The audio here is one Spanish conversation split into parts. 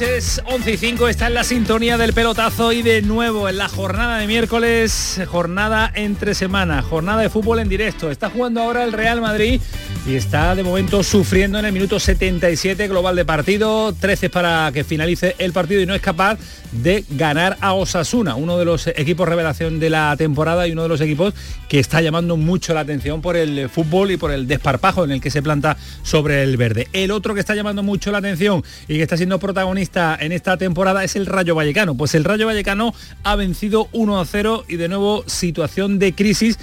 Noches. 11 y 5 está en la sintonía del pelotazo y de nuevo en la jornada de miércoles, jornada entre semana, jornada de fútbol en directo. Está jugando ahora el Real Madrid y está de momento sufriendo en el minuto 77 global de partido, 13 para que finalice el partido y no es capaz de ganar a Osasuna, uno de los equipos revelación de la temporada y uno de los equipos que está llamando mucho la atención por el fútbol y por el desparpajo en el que se planta sobre el verde. El otro que está llamando mucho la atención y que está siendo protagonista en esta temporada es el Rayo Vallecano. Pues el Rayo Vallecano ha vencido 1 a 0 y de nuevo situación de crisis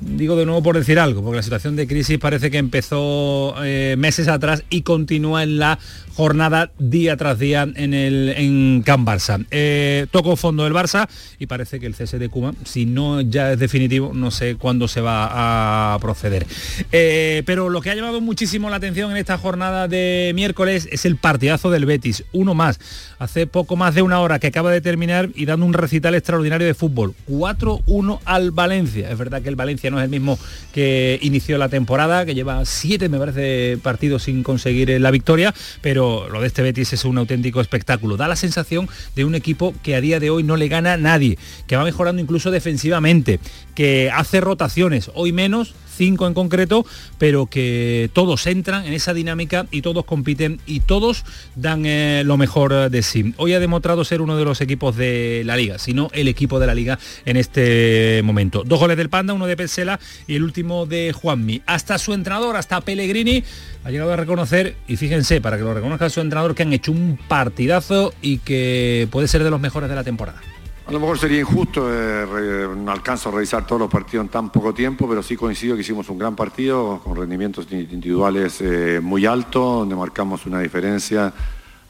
digo de nuevo por decir algo, porque la situación de crisis parece que empezó eh, meses atrás y continúa en la jornada día tras día en el en Can Barça. Eh, tocó fondo el Barça y parece que el cese de Cuba, si no ya es definitivo, no sé cuándo se va a proceder. Eh, pero lo que ha llamado muchísimo la atención en esta jornada de miércoles es el partidazo del Betis, uno más. Hace poco más de una hora que acaba de terminar y dando un recital extraordinario de fútbol. 4-1 al Valencia. Es verdad que el Valencia no es el mismo que inició la temporada, que lleva siete, me parece, partidos sin conseguir la victoria, pero lo de este Betis es un auténtico espectáculo. Da la sensación de un equipo que a día de hoy no le gana a nadie, que va mejorando incluso defensivamente, que hace rotaciones, hoy menos, cinco en concreto, pero que todos entran en esa dinámica y todos compiten y todos dan eh, lo mejor de sí. Hoy ha demostrado ser uno de los equipos de la liga, sino el equipo de la liga en este momento. Dos goles del Panda, uno de Pesela y el último de Juanmi. Hasta su entrenador, hasta Pellegrini, ha llegado a reconocer, y fíjense, para que lo reconozca su entrenador, que han hecho un partidazo y que puede ser de los mejores de la temporada. A lo mejor sería injusto, eh, no alcanzo a revisar todos los partidos en tan poco tiempo, pero sí coincido que hicimos un gran partido con rendimientos individuales eh, muy altos, donde marcamos una diferencia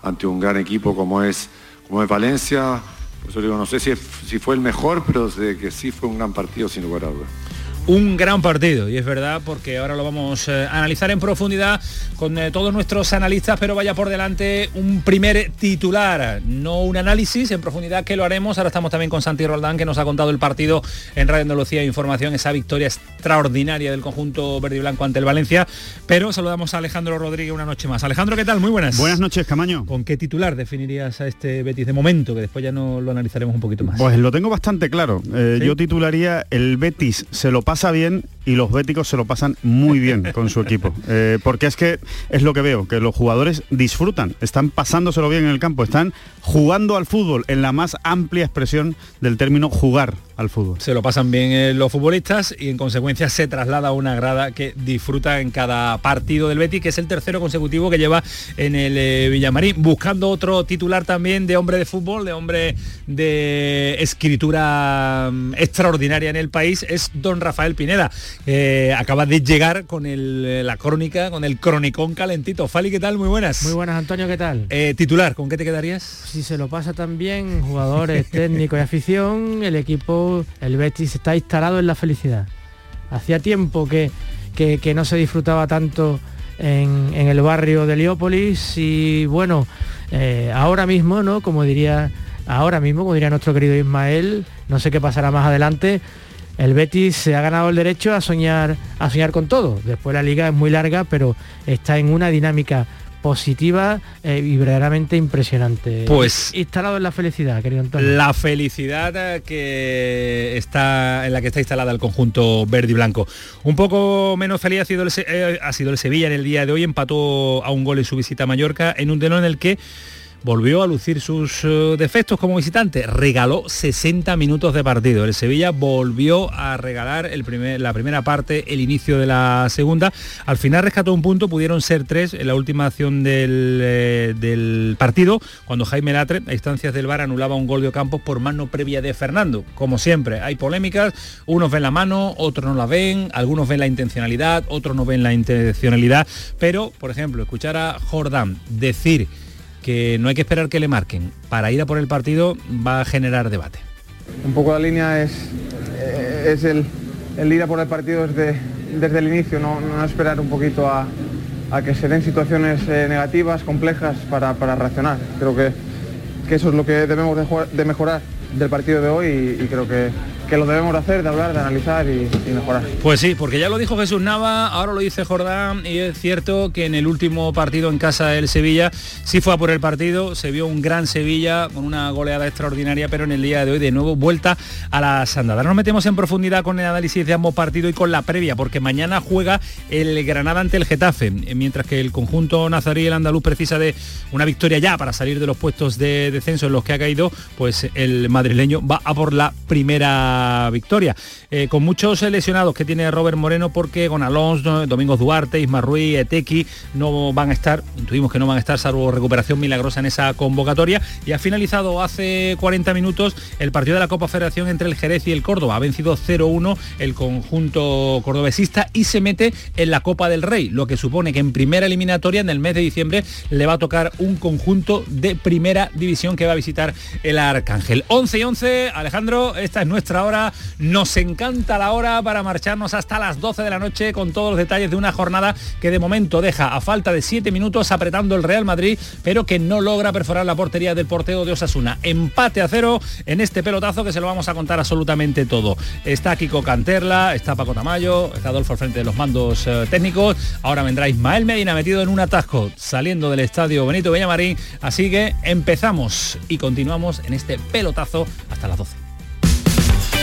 ante un gran equipo como es, como es Valencia. Por eso digo, no sé si, si fue el mejor, pero sé que sí fue un gran partido sin lugar a dudas un gran partido. Y es verdad porque ahora lo vamos eh, a analizar en profundidad con eh, todos nuestros analistas pero vaya por delante un primer titular. No un análisis en profundidad que lo haremos. Ahora estamos también con Santi Roldán que nos ha contado el partido en Radio Andalucía Información esa victoria extraordinaria del conjunto verde y blanco ante el Valencia. Pero saludamos a Alejandro Rodríguez una noche más. Alejandro ¿qué tal? muy buenas. Buenas noches Camaño. ¿con qué titular definirías a este Betis de momento que después ya no lo analizaremos un poquito más? pues lo tengo bastante claro. Eh, yo titularía el Betis se lo pasa pasa bien y los béticos se lo pasan muy bien con su equipo. Eh, porque es que es lo que veo, que los jugadores disfrutan, están pasándoselo bien en el campo, están jugando al fútbol en la más amplia expresión del término jugar al fútbol. Se lo pasan bien eh, los futbolistas y en consecuencia se traslada a una grada que disfruta en cada partido del Betis, que es el tercero consecutivo que lleva en el eh, Villamarín, buscando otro titular también de hombre de fútbol, de hombre de escritura mm, extraordinaria en el país, es don Rafael Pineda. Eh, acaba de llegar con la crónica, con el cronicón calentito. Fali, ¿qué tal? Muy buenas. Muy buenas, Antonio, ¿qué tal? titular, ¿con qué te quedarías? Si se lo pasa también, jugadores, técnicos y afición, el equipo el Betis está instalado en la felicidad. Hacía tiempo que, que, no se disfrutaba tanto en, el barrio de Leópolis y bueno, eh, ahora mismo, ¿no? Como diría, ahora mismo, como diría nuestro querido Ismael, no sé qué pasará más adelante, el Betis se ha ganado el derecho a soñar, a soñar con todo. Después la liga es muy larga, pero está en una dinámica positiva eh, y verdaderamente impresionante. Pues instalado en la felicidad, querido Antonio. La felicidad que está en la que está instalada el conjunto verde y blanco. Un poco menos feliz ha sido el, eh, ha sido el Sevilla en el día de hoy, empató a un gol en su visita a Mallorca en un telón en el que volvió a lucir sus eh, defectos como visitante, regaló 60 minutos de partido. El Sevilla volvió a regalar el primer, la primera parte, el inicio de la segunda. Al final rescató un punto, pudieron ser tres en la última acción del, eh, partido, cuando Jaime Latre, a instancias del VAR, anulaba un gol de Campos por mano previa de Fernando. Como siempre, hay polémicas, unos ven la mano, otros no la ven, algunos ven la intencionalidad, otros no ven la intencionalidad, pero, por ejemplo, escuchar a Jordán decir que no hay que esperar que le marquen. Para ir a por el partido va a generar debate. Un poco la línea es, es el, el ir a por el partido desde, desde el inicio, no, no esperar un poquito a, a que se den situaciones eh, negativas, complejas para, para reaccionar. Creo que, que, eso es lo que debemos de, mejorar del partido de hoy y creo que, que lo debemos de hacer, de hablar, de analizar y, mejorar. Pues sí, porque ya lo dijo Jesús Nava, ahora lo dice Jordán y es cierto que en el último partido en casa del Sevilla sí fue a por el partido, se vio un gran Sevilla con una goleada extraordinaria, pero en el día de hoy de nuevo vuelta a las andadas. Nos metemos en profundidad con el análisis de ambos partidos y con la previa, porque mañana juega el Granada ante el Getafe, mientras que el conjunto nazarí el andaluz precisa de una victoria ya para salir de los puestos de descenso en los que ha caído, pues el madrileño va a por la primera victoria. Eh, con muchos lesionados que tiene Robert Moreno porque con Alonso, Domingos Duarte, Isma Ruiz, Etequi no van a estar, intuimos que no van a estar salvo recuperación milagrosa en esa convocatoria y ha finalizado hace 40 minutos el partido de la Copa Federación entre el Jerez y el Córdoba. Ha vencido 0-1 el conjunto cordobesista y se mete en la Copa del Rey, lo que supone que en primera eliminatoria en el mes de diciembre le va a tocar un conjunto de primera división que va a visitar el Arcángel. 11 y 11, Alejandro, esta es nuestra nos encanta la hora para marcharnos hasta las 12 de la noche con todos los detalles de una jornada que de momento deja a falta de 7 minutos apretando el Real Madrid, pero que no logra perforar la portería del porteo de Osasuna. Empate a cero en este pelotazo que se lo vamos a contar absolutamente todo. Está Kiko Canterla, está Paco Tamayo, está Adolfo al frente de los mandos eh, técnicos, ahora vendrá Ismael Medina metido en un atasco saliendo del estadio Benito Villamarín, así que empezamos y continuamos en este pelotazo hasta las 12.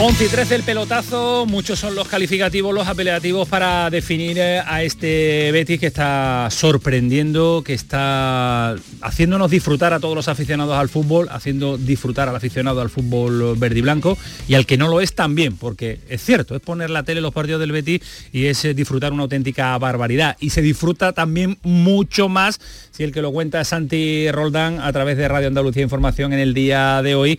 Once y 13 el pelotazo, muchos son los calificativos, los apelativos para definir eh, a este Betis que está sorprendiendo, que está haciéndonos disfrutar a todos los aficionados al fútbol, haciendo disfrutar al aficionado al fútbol verde y blanco. Y al que no lo es también, porque es cierto, es poner la tele los partidos del Betis y es eh, disfrutar una auténtica barbaridad. Y se disfruta también mucho más si el que lo cuenta es Santi Roldán a través de Radio Andalucía Información en el día de hoy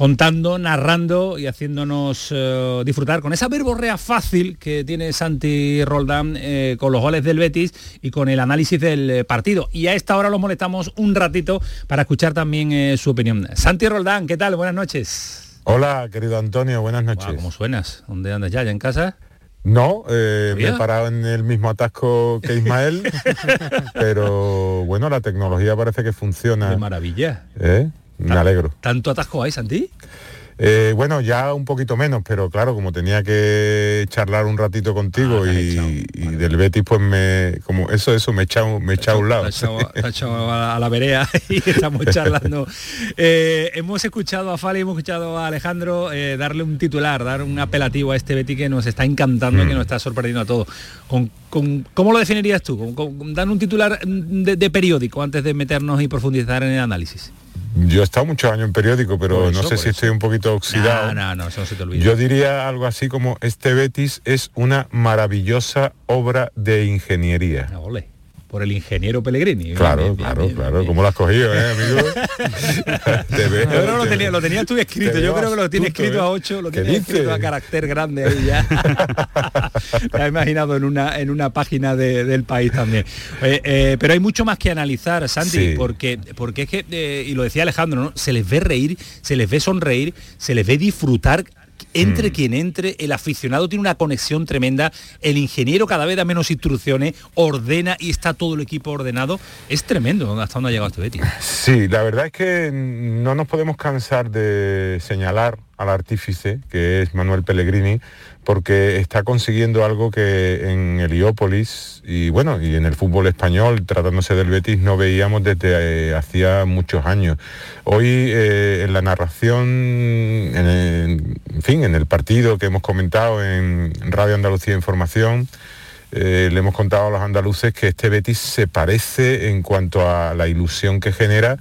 contando, narrando y haciéndonos eh, disfrutar con esa verborrea fácil que tiene Santi Roldán eh, con los goles del Betis y con el análisis del eh, partido. Y a esta hora lo molestamos un ratito para escuchar también eh, su opinión. Santi Roldán, ¿qué tal? Buenas noches. Hola, querido Antonio, buenas noches. Guau, ¿Cómo suenas? ¿Dónde andas ya? ¿Ya en casa? No, eh, me he parado en el mismo atasco que Ismael, pero bueno, la tecnología parece que funciona. De maravilla. ¿Eh? Me alegro. ¿Tanto atasco hay, Santi? Eh, bueno, ya un poquito menos, pero claro, como tenía que charlar un ratito contigo Ah, y, y del Betis, pues me, como eso, eso, me he echado, me he echado a un lado. Te ha echado, a, a la vereda y estamos charlando. Eh, hemos escuchado a Fali, hemos escuchado a Alejandro eh, darle un titular, dar un apelativo a este Betty que nos está encantando, Mm. que nos está sorprendiendo a todos. Con, con- ¿Cómo lo definirías tú? Con, dan un titular de, de periódico antes de meternos y profundizar en el análisis. Yo he estado muchos años en periódico, pero no sé si estoy un poquito oxidado. No, no, eso no se te olvida. Yo diría algo así como este Betis es una maravillosa obra de ingeniería por el ingeniero Pellegrini. Claro, claro, claro. ¿Cómo lo has cogido, eh, amigo? Te veo, lo, tenía, lo tenías tú escrito. Yo creo que lo tienes escrito a 8, lo tienes escrito a carácter grande ahí ya. Te has imaginado en una, en una página del país también. Eh, eh, pero hay mucho más que analizar, Santi, porque, porque es que, eh, y lo decía Alejandro, ¿no? se les ve reír, se les ve sonreír, se les ve disfrutar entre mm. quien entre, el aficionado tiene una conexión tremenda, el ingeniero cada vez da menos instrucciones, ordena y está todo el equipo ordenado. Es tremendo hasta dónde ha llegado este Betis. Sí, la verdad es que no nos podemos cansar de señalar al artífice, que es Manuel Pellegrini, porque está consiguiendo algo que en Heliópolis y bueno, y en el fútbol español, tratándose del Betis, no veíamos desde eh, hacía muchos años. Hoy eh, en la narración, en, fin, en el partido que hemos comentado en Radio Andalucía Información, eh, le hemos contado a los andaluces que este Betis se parece en cuanto a la ilusión que genera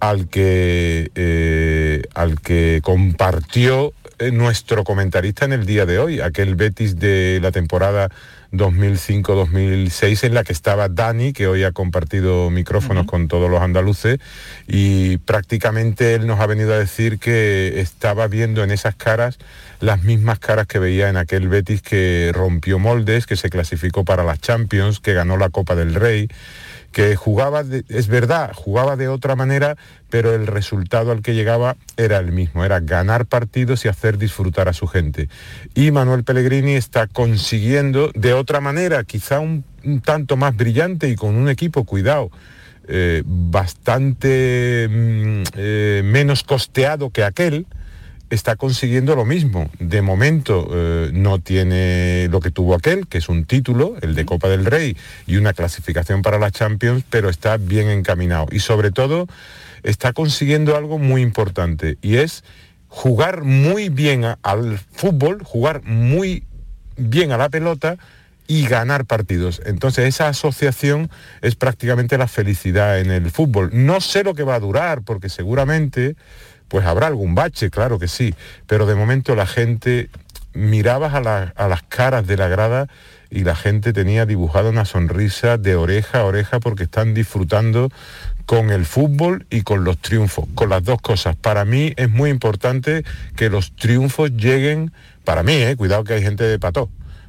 al que, al que compartió eh, nuestro comentarista en el día de hoy, aquel Betis de la temporada 2005-2006 en la que estaba Dani, que hoy ha compartido micrófonos con todos los andaluces, y prácticamente él nos ha venido a decir que estaba viendo en esas caras las mismas caras que veía en aquel Betis que rompió moldes, que se clasificó para las Champions, que ganó la Copa del Rey, que jugaba, es verdad, jugaba de otra manera, pero el resultado al que llegaba era el mismo, era ganar partidos y hacer disfrutar a su gente. Y Manuel Pellegrini está consiguiendo de otra manera, quizá un, tanto más brillante y con un equipo, cuidado, eh, bastante mm, eh, menos costeado que aquel, está consiguiendo lo mismo. De momento eh, no tiene lo que tuvo aquel, que es un título, el de Copa del Rey, y una clasificación para la Champions, pero está bien encaminado. Y sobre todo está consiguiendo algo muy importante, y es jugar muy bien al fútbol, jugar muy bien a la pelota y ganar partidos. Entonces esa asociación es prácticamente la felicidad en el fútbol. No sé lo que va a durar, porque seguramente pues habrá algún bache, claro que sí, pero de momento la gente mirabas a, las caras de la grada y la gente tenía dibujada una sonrisa de oreja a oreja porque están disfrutando con el fútbol y con los triunfos, con las dos cosas. Para mí es muy importante que los triunfos lleguen, para mí, eh, cuidado que hay gente de pató,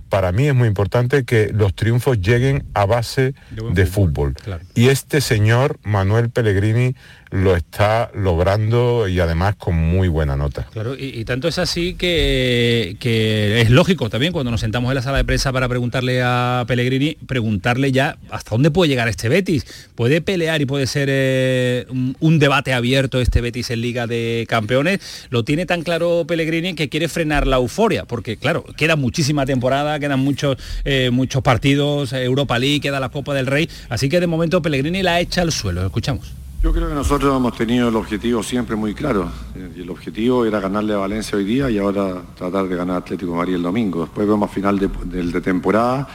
para mí es muy importante que los triunfos lleguen a base de, fútbol. Y este señor, Manuel Pellegrini, lo está logrando y además con muy buena nota. Claro, y, tanto es así que, que, es lógico también cuando nos sentamos en la sala de prensa para preguntarle a Pellegrini, preguntarle ya hasta dónde puede llegar este Betis. ¿Puede pelear y puede ser eh, un, debate abierto este Betis en Liga de Campeones? Lo tiene tan claro Pellegrini que quiere frenar la euforia, porque claro, queda muchísima temporada, quedan muchos, eh, muchos partidos, Europa League, queda la Copa del Rey, así que de momento Pellegrini la echa al suelo. Escuchamos. Yo creo que nosotros hemos tenido el objetivo siempre muy claro. Y el objetivo era ganarle a Valencia hoy día y ahora tratar de ganar a Atlético de Madrid el domingo. Después vemos final de, de temporada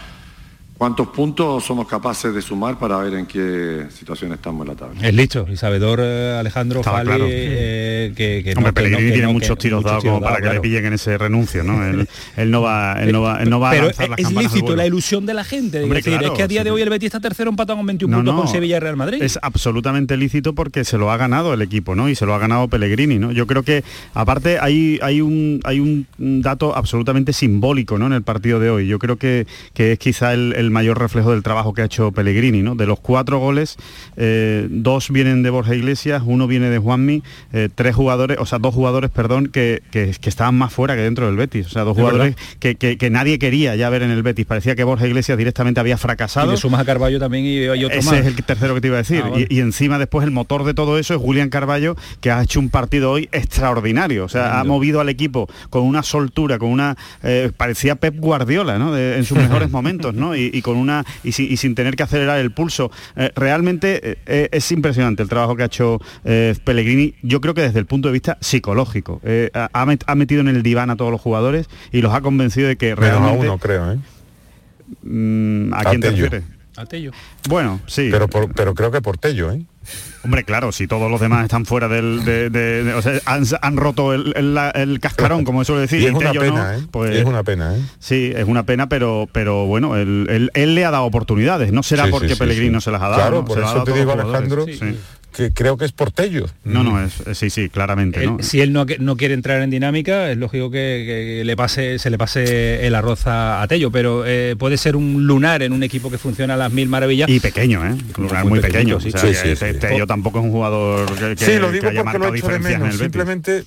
¿Cuántos puntos somos capaces de sumar para ver en qué situación estamos en la tabla? Es listo, y sabedor eh, Alejandro Fali, eh, que, que, Hombre, no, que, tiene muchos tiros dados como para que le pillen en ese renuncio, ¿no? él, no va, él no va, él no va Pero a es lícito la ilusión de la gente. De decir, es que a día de hoy el Betis está tercero empatado con 21 puntos con Sevilla y Real Madrid. Es absolutamente lícito porque se lo ha ganado el equipo, ¿no? Y se lo ha ganado Pellegrini, ¿no? Yo creo que aparte hay, hay un hay un dato absolutamente simbólico, ¿no? En el partido de hoy. Yo creo que, que es quizá el, el mayor reflejo del trabajo que ha hecho Pellegrini. ¿no? De los cuatro goles, eh, dos vienen de Borja Iglesias, uno viene de Juanmi, eh, tres jugadores, o sea, dos jugadores, perdón, que, que, estaban más fuera que dentro del Betis. O sea, dos jugadores que, que, nadie quería ya ver en el Betis. Parecía que Borja Iglesias directamente había fracasado. Y le sumas a Carballo también y, otro Ese es el tercero que te iba a decir. Ah, y, encima después el motor de todo eso es Julián Carballo, que ha hecho un partido hoy extraordinario. O sea, ha movido al equipo con una soltura, con una... Eh, parecía Pep Guardiola, ¿no? en sus mejores momentos, ¿no? y con una y, sin tener que acelerar el pulso. Eh, realmente eh, eh, es impresionante el trabajo que ha hecho Pellegrini, yo creo que desde el punto de vista psicológico. Ha, metido en el diván a todos los jugadores y los ha convencido de que realmente... a uno, creo, ¿eh? Mm, ¿A quién te refieres? A Tello. Bueno, sí. Pero, pero creo que por Tello, ¿eh? Hombre, claro, si todos los demás están fuera del... De, o sea, han, roto el, cascarón, como suele decir. Y es una pena, ¿eh? Pues, es una pena, ¿eh? Sí, es una pena, pero, pero bueno, él, le ha dado oportunidades. No será porque Pellegrino se las ha dado. Claro, por eso te digo, Alejandro, que creo que es por Tello. No, no, es, sí, sí, claramente. Si él no, no, quiere entrar en dinámica, es lógico que, le pase, se le pase el arroz a, Tello, pero eh, puede ser un lunar en un equipo que funciona a las mil maravillas. Y pequeño, ¿eh? Un lunar muy, pequeño. sí, Tello tampoco es un jugador que, sí, lo digo porque lo he hecho de menos. Simplemente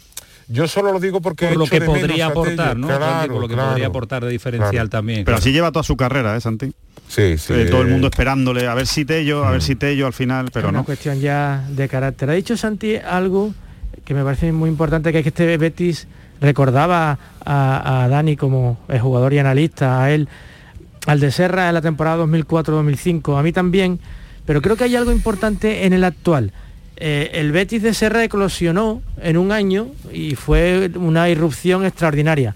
yo solo lo digo porque por lo que podría aportar, ¿no? por lo que podría aportar de diferencial también. Pero así lleva toda su carrera, ¿eh, Santi? Sí, sí. Eh, todo el mundo esperándole a ver si Tello, a ver si Tello al final, pero es una cuestión ya de carácter. Ha dicho Santi algo que me parece muy importante, que es que este Betis recordaba a, Dani como jugador y analista, a él, al de Serra en la temporada 2004-2005, a mí también, pero creo que hay algo importante en el actual eh, el Betis de Serra eclosionó en un año y fue una irrupción extraordinaria.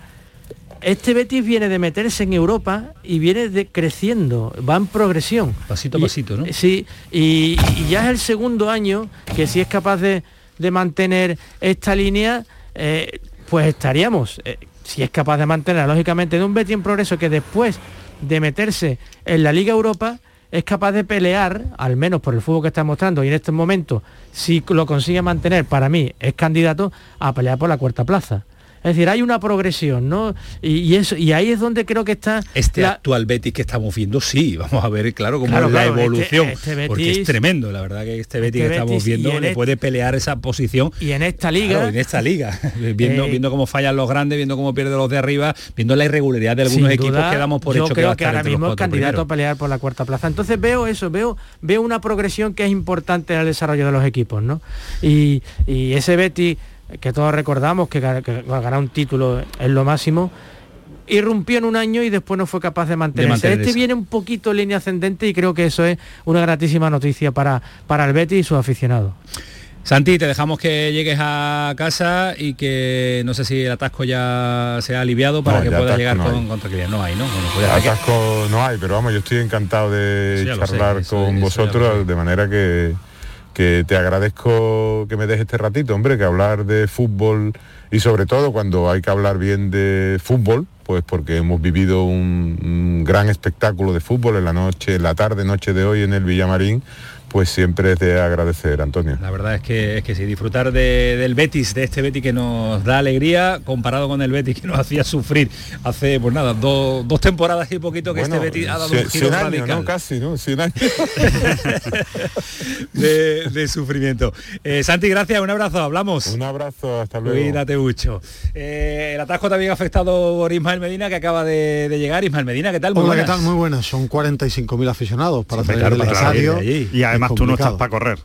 Este Betis viene de meterse en Europa y viene de creciendo, va en progresión. Pasito a pasito, ¿no? Sí, y, ya es el segundo año que si es capaz de, mantener esta línea, eh, pues estaríamos, eh, si es capaz de mantener, lógicamente, de un Betis en progreso que después de meterse en la Liga Europa, es capaz de pelear, al menos por el fútbol que está mostrando y en este momento, si lo consigue mantener, para mí es candidato a pelear por la cuarta plaza. Es decir, hay una progresión, ¿no? Y, eso, y ahí es donde creo que está... Este actual Betis que estamos viendo, sí, vamos a ver, claro, cómo es la este- evolución. Este porque es tremendo, la verdad que este Betis que estamos viendo le puede pelear esa posición. Y en esta liga... en esta liga, viendo, eh, viendo cómo fallan los grandes, viendo cómo pierden los de arriba, viendo la irregularidad de algunos equipos que damos por yo hecho creo que, ahora mismo es candidato a pelear por la cuarta plaza. Entonces veo eso, veo, veo una progresión que es importante en el desarrollo de los equipos, ¿no? Y, y ese Betis que todos recordamos que, ganar un título es lo máximo, irrumpió en un año y después no fue capaz de mantenerse. este viene un poquito en línea ascendente y creo que eso es una gratísima noticia para, para el Betis y sus aficionados. Santi, te dejamos que llegues a casa y que no sé si el atasco ya se ha aliviado para que puedas llegar con, tranquilidad. No hay, ¿no? atasco no hay, pero vamos, yo estoy encantado de charlar con vosotros, de manera que te agradezco que me dejes este ratito, hombre, que hablar de fútbol y sobre todo cuando hay que hablar bien de fútbol, pues porque hemos vivido un, un gran espectáculo de fútbol en la noche, en la tarde, noche de hoy en el Villamarín, pues siempre es de agradecer, Antonio. La verdad es que, es que sí, disfrutar del Betis, de este Betis que nos da alegría, comparado con el Betis que nos hacía sufrir hace, pues nada, dos temporadas y poquito que este Betis ha dado un giro radical. Casi, ¿no? de, sufrimiento. Eh, Santi, gracias, un abrazo, hablamos. Un abrazo, hasta luego. Cuídate mucho. Eh, el atasco también ha afectado por Ismael Medina, que acaba de, llegar. Ismael Medina, ¿qué tal? Muy Hola, ¿qué tal? Muy buenas. Son 45.000 aficionados para tener el estadio. Y además tú no estás para correr.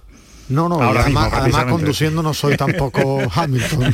No, no, además, conduciendo no soy tampoco Hamilton.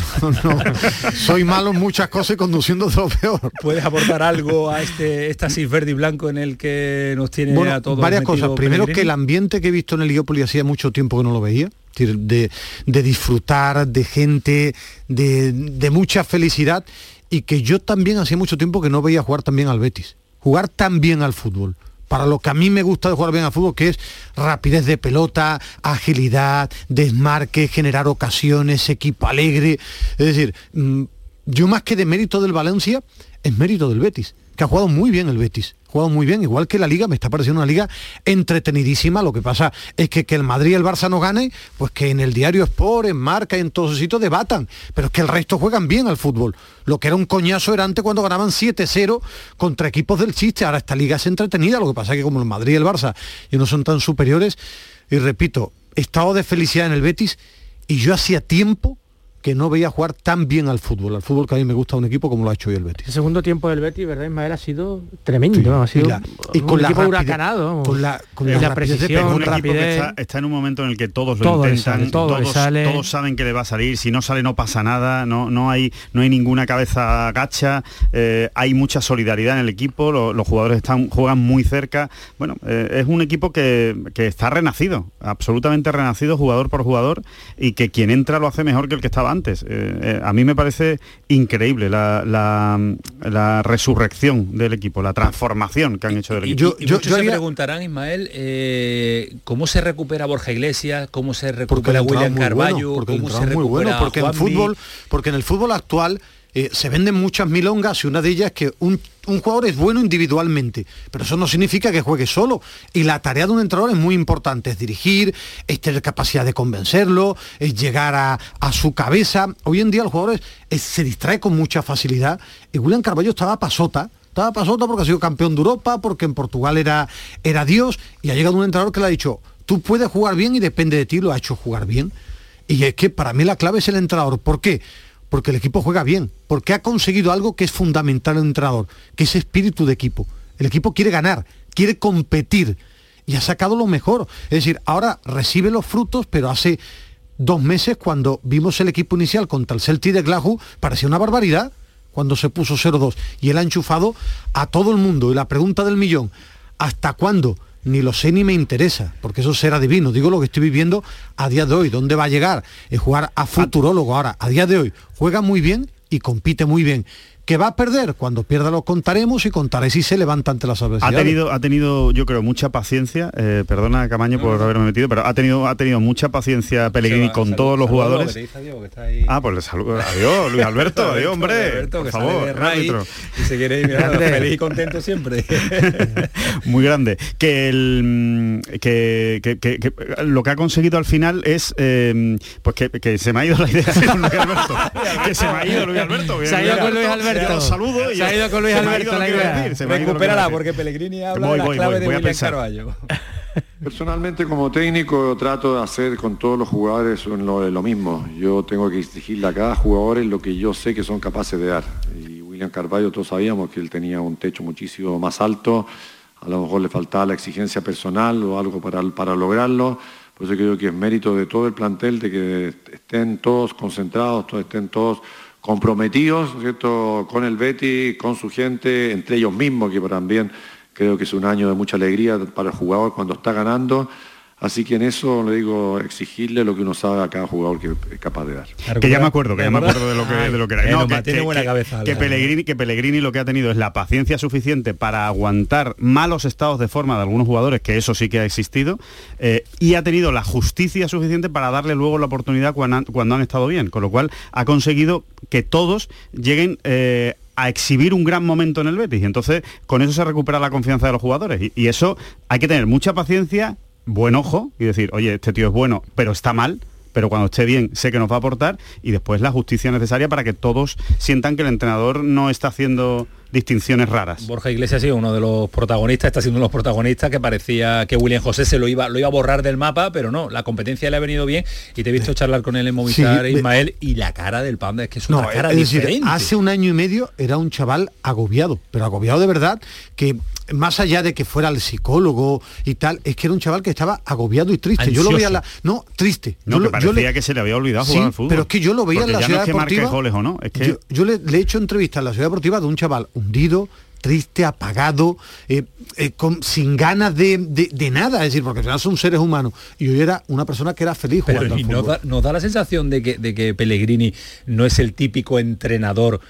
Soy malo en muchas cosas y conduciendo es lo peor. ¿Puedes aportar algo a este estasis verde y blanco en el que nos tiene a todos? Varias cosas. Primero que el ambiente que he visto en el Heliópolis hacía mucho tiempo que no lo veía. De, de disfrutar, de gente, de, de mucha felicidad y que yo también hacía mucho tiempo que no veía jugar también al Betis. Jugar tan bien al fútbol para lo que a mí me gusta de jugar bien al fútbol, que es rapidez de pelota, agilidad, desmarque, generar ocasiones, equipo alegre. Es decir, mm, yo más que de mérito del Valencia, es mérito del Betis, que ha jugado muy bien el Betis jugado muy bien, igual que la liga, me está pareciendo una liga entretenidísima. Lo que pasa es que que el Madrid y el Barça no gane, pues que en el diario Sport, en Marca en todos sitios debatan, pero es que el resto juegan bien al fútbol. Lo que era un coñazo era antes cuando ganaban 7-0 contra equipos del chiste. Ahora esta liga es entretenida, lo que pasa es que como el Madrid y el Barça y no son tan superiores, y repito, estado de felicidad en el Betis y yo hacía tiempo que no veía jugar tan bien al fútbol, al fútbol que a mí me gusta un equipo como lo ha hecho hoy el Betis. El segundo tiempo del Betis, ¿verdad, Ismael? Ha sido tremendo, ha sido y, con un equipo huracanado. Con la, con la, precisión, un rapidez. está, en un momento en el que todos lo intentan, todos, saben que le va a salir, si no sale no pasa nada, no, no, hay, no hay ninguna cabeza gacha, eh, hay mucha solidaridad en el equipo, los jugadores están, juegan muy cerca. Bueno, eh, es un equipo que, que está renacido, absolutamente renacido jugador por jugador y que quien entra lo hace mejor que el que estaba antes. a mí me parece increíble la, resurrección del equipo, la transformación que han hecho del equipo. Yo, muchos se preguntarán, Ismael, ¿cómo se recupera Borja Iglesias? ¿Cómo se recupera William Carballo? porque ¿Cómo se recupera muy bueno, porque en fútbol, porque en el fútbol actual eh, se venden muchas milongas y una de ellas es que un, jugador es bueno individualmente, pero eso no significa que juegue solo. Y la tarea de un entrenador es muy importante, es dirigir, es tener capacidad de convencerlo, es llegar a, su cabeza. Hoy en día el jugador se distrae con mucha facilidad y William Carballo estaba pasota, estaba pasota porque ha sido campeón de Europa, porque en Portugal era, era Dios, y ha llegado un entrenador que le ha dicho, tú puedes jugar bien y depende de ti, lo ha hecho jugar bien. Y es que para mí la clave es el entrenador. ¿Por qué? Porque el equipo juega bien, porque ha conseguido algo que es fundamental en entrenador, que es espíritu de equipo. El equipo quiere ganar, quiere competir y ha sacado lo mejor. Es decir, ahora recibe los frutos, pero hace dos meses cuando vimos el equipo inicial contra el Celtic de Glasgow, parecía una barbaridad cuando se puso 0-2 y él ha enchufado a todo el mundo. Y la pregunta del millón, ¿hasta cuándo? Ni lo sé ni me interesa, porque eso será divino. Digo lo que estoy viviendo a día de hoy, dónde va a llegar, es jugar a futurólogo ahora, a día de hoy, juega muy bien y compite muy bien que va a perder, cuando pierda lo contaremos y contaré si se levanta ante las adversidades. Ha tenido, ha tenido yo creo, mucha paciencia, eh, perdona Camaño por haberme metido, pero ha tenido, ha tenido mucha paciencia Pellegrini con todos los jugadores. Ah, pues le saludo. Adiós, Luis Alberto, adiós, hombre. por favor, y se quiere ir feliz y contento siempre. Muy grande. Que, el, que, que, lo que ha conseguido al final es eh, pues que, se me ha ido la idea de Luis Alberto. que se me ha ido Luis Alberto. se ha ido con Luis Alberto saludo y se ha ido con Luis Alberto la idea. Recupérala porque Pellegrini habla de la clave de William Carvalho. Personalmente como técnico trato de hacer con todos los jugadores lo, lo mismo. Yo tengo que exigirle a cada jugador lo que yo sé que son capaces de dar. Y William Carvalho todos sabíamos que él tenía un techo muchísimo más alto. A lo mejor le faltaba la exigencia personal o algo para, para lograrlo. Por eso creo que es mérito de todo el plantel de que estén todos concentrados, todos estén todos comprometidos con el Betty, con su gente, entre ellos mismos, que también creo que es un año de mucha alegría para el jugador cuando está ganando Así que en eso le digo, exigirle lo que uno sabe a cada jugador que es capaz de dar. que ya me acuerdo, que ya me acuerdo de lo que, de lo que era. No, que, tiene buena cabeza. Que Pellegrini, que Pellegrini lo que ha tenido es la paciencia suficiente para aguantar malos estados de forma de algunos jugadores, que eso sí que ha existido, eh, y ha tenido la justicia suficiente para darle luego la oportunidad cuando han, estado bien. Con lo cual ha conseguido que todos lleguen eh, a exhibir un gran momento en el Betis. Y entonces con eso se recupera la confianza de los jugadores. y, eso hay que tener mucha paciencia buen ojo y decir, oye, este tío es bueno, pero está mal, pero cuando esté bien sé que nos va a aportar y después la justicia necesaria para que todos sientan que el entrenador no está haciendo distinciones raras. Borja Iglesias ha sido uno de los protagonistas, está siendo uno de los protagonistas que parecía que William José se lo iba, lo iba a borrar del mapa, pero no, la competencia le ha venido bien y te he visto charlar con él en Movistar, Ismael, y la cara del Panda es que es una cara diferente. hace un año y medio era un chaval agobiado, pero agobiado de verdad, que más allá de que fuera el psicólogo y tal, es que era un chaval que estaba agobiado y triste. Yo lo veía la. No, triste. No, yo, que parecía que se le había olvidado jugar al fútbol. Pero es que yo lo veía en la ciudad deportiva. o no, es que... Yo, le, he hecho entrevistas en la ciudad deportiva de un chaval hundido, triste, apagado, eh, eh, con, sin ganas de, nada, es decir, porque al final son seres humanos. Y hoy era una persona que era feliz jugando al fútbol. Nos da, la sensación de que, de que Pellegrini no es el típico entrenador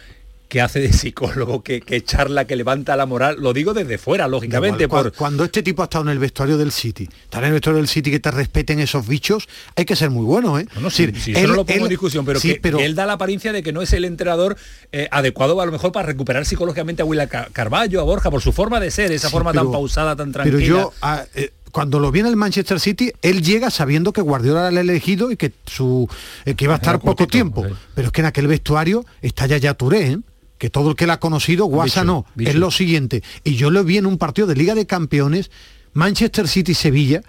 que hace de psicólogo, que, charla, que levanta la moral, lo digo desde fuera, lógicamente. Cuando este tipo ha estado en el vestuario del City, estar en el vestuario del City que te respeten esos bichos, hay que ser muy bueno, ¿eh? No, sí, eso no lo pongo en discusión, pero, que, él da la apariencia de que no es el entrenador eh, adecuado a lo mejor para recuperar psicológicamente a William Carballo, a Borja, por su forma de ser, esa forma tan pausada, tan tranquila. Pero yo... Ah, eh, cuando lo viene el Manchester City, él llega sabiendo que Guardiola era el elegido y que su eh, que iba a estar poco tiempo. Pero es que en aquel vestuario está ya ya Touré, ¿eh? Que todo el que la ha conocido, Guasa no, es lo siguiente. Y yo lo vi en un partido de Liga de Campeones, Manchester City-Sevilla,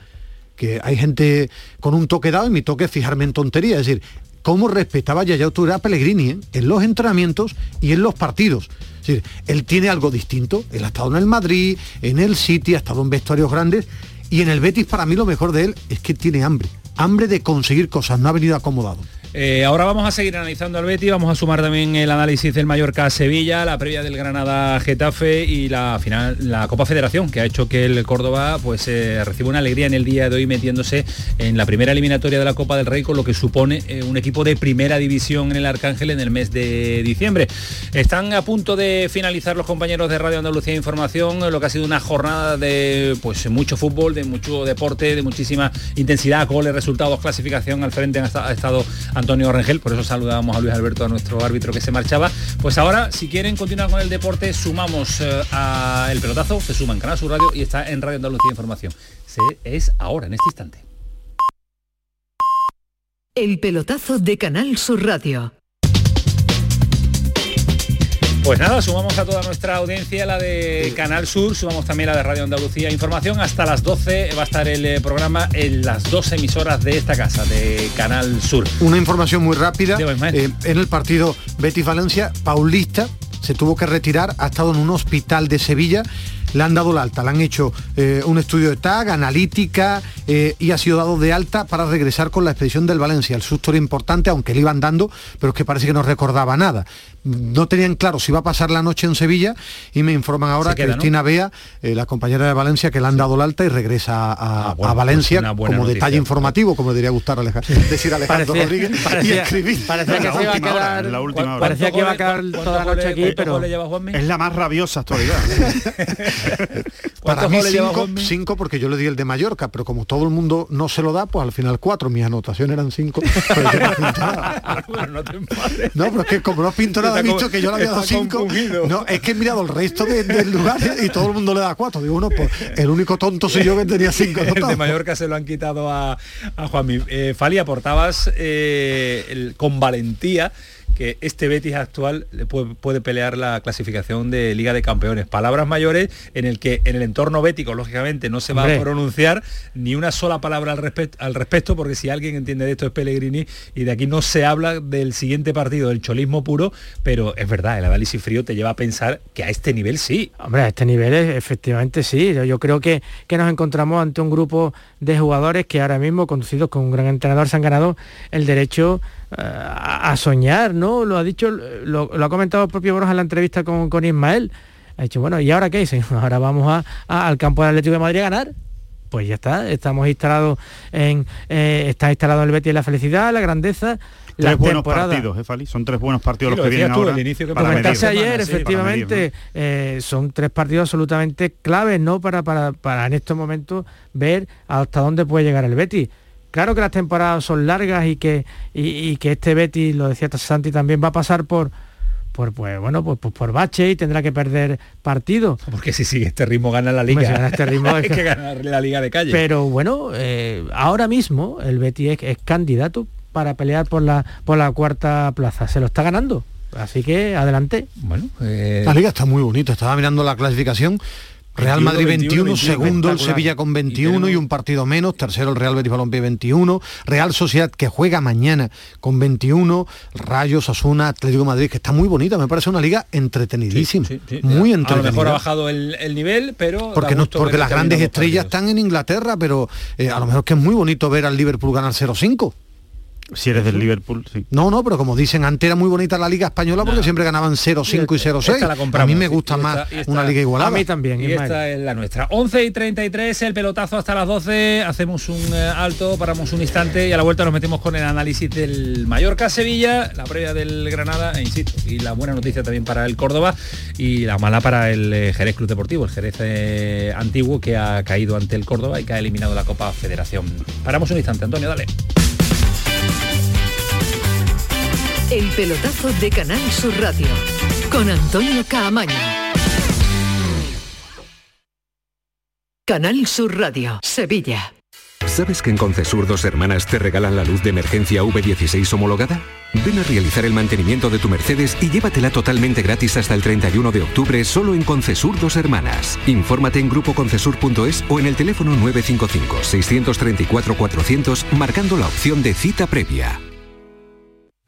que hay gente con un toque dado y mi toque es fijarme en tontería, es decir, cómo respetaba Yaya Touré a Pellegrini ¿eh? en los entrenamientos y en los partidos. Es decir, él tiene algo distinto, él ha estado en el Madrid, en el City, ha estado en vestuarios grandes y en el Betis para mí lo mejor de él es que tiene hambre hambre de conseguir cosas, no ha venido acomodado. Eh, ahora vamos a seguir analizando al Betty, vamos a sumar también el análisis del Mallorca Sevilla, la previa del Granada Getafe y la final, la Copa Federación, que ha hecho que el Córdoba pues eh, reciba una alegría en el día de hoy metiéndose en la primera eliminatoria de la Copa del Rey, con lo que supone eh, un equipo de primera división en el Arcángel en el mes de diciembre. Están a punto de finalizar los compañeros de Radio Andalucía Información, lo que ha sido una jornada de pues mucho fútbol, de mucho deporte, de muchísima intensidad, goles, resultados, clasificación al frente ha estado Antonio Rengel, por eso saludábamos a Luis Alberto, a nuestro árbitro que se marchaba. Pues ahora, si quieren continuar con el deporte, sumamos eh, el pelotazo, se suma Canal Sur Radio y está en Radio Andalucía Información. Se, es ahora, en este instante. El pelotazo de Canal Sur Radio. Pues nada, sumamos a toda nuestra audiencia, la de Canal Sur, sumamos también la de Radio Andalucía Información. Hasta las 12 va a estar el eh, programa en las dos emisoras de esta casa, de Canal Sur. Una información muy rápida. Eh, en el partido Betis Valencia, Paulista se tuvo que retirar, ha estado en un hospital de Sevilla le han dado la alta, le han hecho eh, un estudio de tag, analítica eh, y ha sido dado de alta para regresar con la expedición del Valencia. El susto era importante, aunque le iban dando, pero es que parece que no recordaba nada. No tenían claro si iba a pasar la noche en Sevilla y me informan ahora que Cristina Bea, eh, la compañera de Valencia, que le han dado la alta y regresa a, ah, pues Valencia como detalle informativo, como diría gustar decir Alejandro Rodríguez y escribir. Parecía que se iba a quedar, la última parecía que iba a quedar toda la noche aquí, pero es la más rabiosa actualidad. Para mí cinco, cinco, porque yo le di el de Mallorca, pero como todo el mundo no se lo da, pues al final cuatro. Mis anotaciones eran cinco. no, pero es que como no pinto nada, he dicho que yo le había dado cinco. No, es que he mirado el resto del lugar y todo el mundo le da cuatro. Digo, uno, pues el único tonto soy yo que tenía cinco. el de Mallorca se lo han quitado a, a Juanmi. Eh, Fali, aportabas eh, con valentía que este Betis actual puede, pelear la clasificación de Liga de Campeones. Palabras mayores en el que en el entorno bético, lógicamente, no se va a pronunciar ni una sola palabra al, respecto, al respecto, porque si alguien entiende de esto es Pellegrini, y de aquí no se habla del siguiente partido, del cholismo puro, pero es verdad, el análisis frío te lleva a pensar que a este nivel sí. Hombre, a este nivel efectivamente sí. Yo, creo que, que nos encontramos ante un grupo de jugadores que ahora mismo, conducidos con un gran entrenador, se han ganado el derecho a soñar, ¿no? Lo ha dicho, lo, ha comentado el propio Boros en la entrevista con, con Ismael. Ha dicho, bueno, ¿y ahora qué? Dice, ahora vamos a, al campo del Atlético de Madrid a ganar. Pues ya está, estamos instalados en, eh, está instalado el Betis la felicidad, la grandeza, tres buenos partidos, ¿eh, Son tres buenos partidos los que vienen ahora. ayer, efectivamente, eh, son tres partidos absolutamente claves, ¿no? Para, para, para en estos momentos ver hasta dónde puede llegar el Betis. Claro que las temporadas son largas y que, y, que este Betis, lo decía Santi, también va a pasar por, por pues bueno pues, pues por bache y tendrá que perder partido porque si sigue este ritmo gana la liga. este ritmo hay que ganar la liga de calle. Pero bueno eh, ahora mismo el Betis es, candidato para pelear por la por la cuarta plaza. Se lo está ganando. Así que adelante. Bueno eh, la liga está muy bonita. Estaba mirando la clasificación. Real Madrid 21, segundo el Sevilla con 21 y, un partido menos, tercero el Real Betis Balompié 21, Real Sociedad que juega mañana con 21, Rayos, Asuna, Atlético Madrid, que está muy bonita, me parece una liga entretenidísima, muy entretenida. A lo mejor ha bajado el, nivel, pero... Porque, no, porque las grandes estrellas están en Inglaterra, pero eh, a lo mejor que es muy bonito ver al Liverpool ganar 0-5. Si eres del Liverpool, sí. No, no, pero como dicen, antes era muy bonita la Liga Española porque siempre ganaban 0-5 y 0-6. A mí me gusta más una Liga igualada. A mí también. Y esta es la nuestra. 11 y 33, el pelotazo hasta las 12. Hacemos un eh, alto, paramos un instante y a la vuelta nos metemos con el análisis del Mallorca-Sevilla, la previa del Granada, e insisto, y la buena noticia también para el Córdoba y la mala para el eh, Jerez Club Deportivo, el Jerez eh, antiguo que ha caído ante el Córdoba y que ha eliminado la Copa Federación. Paramos un instante, Antonio, dale. El pelotazo de Canal Sur Radio con Antonio Caamaño. Canal Sur Radio, Sevilla. ¿Sabes que en Concesur dos hermanas te regalan la luz de emergencia V16 homologada? Ven a realizar el mantenimiento de tu Mercedes y llévatela totalmente gratis hasta el 31 de octubre solo en Concesur dos hermanas. Infórmate en grupoconcesur.es o en el teléfono 955 634 400 marcando la opción de cita previa.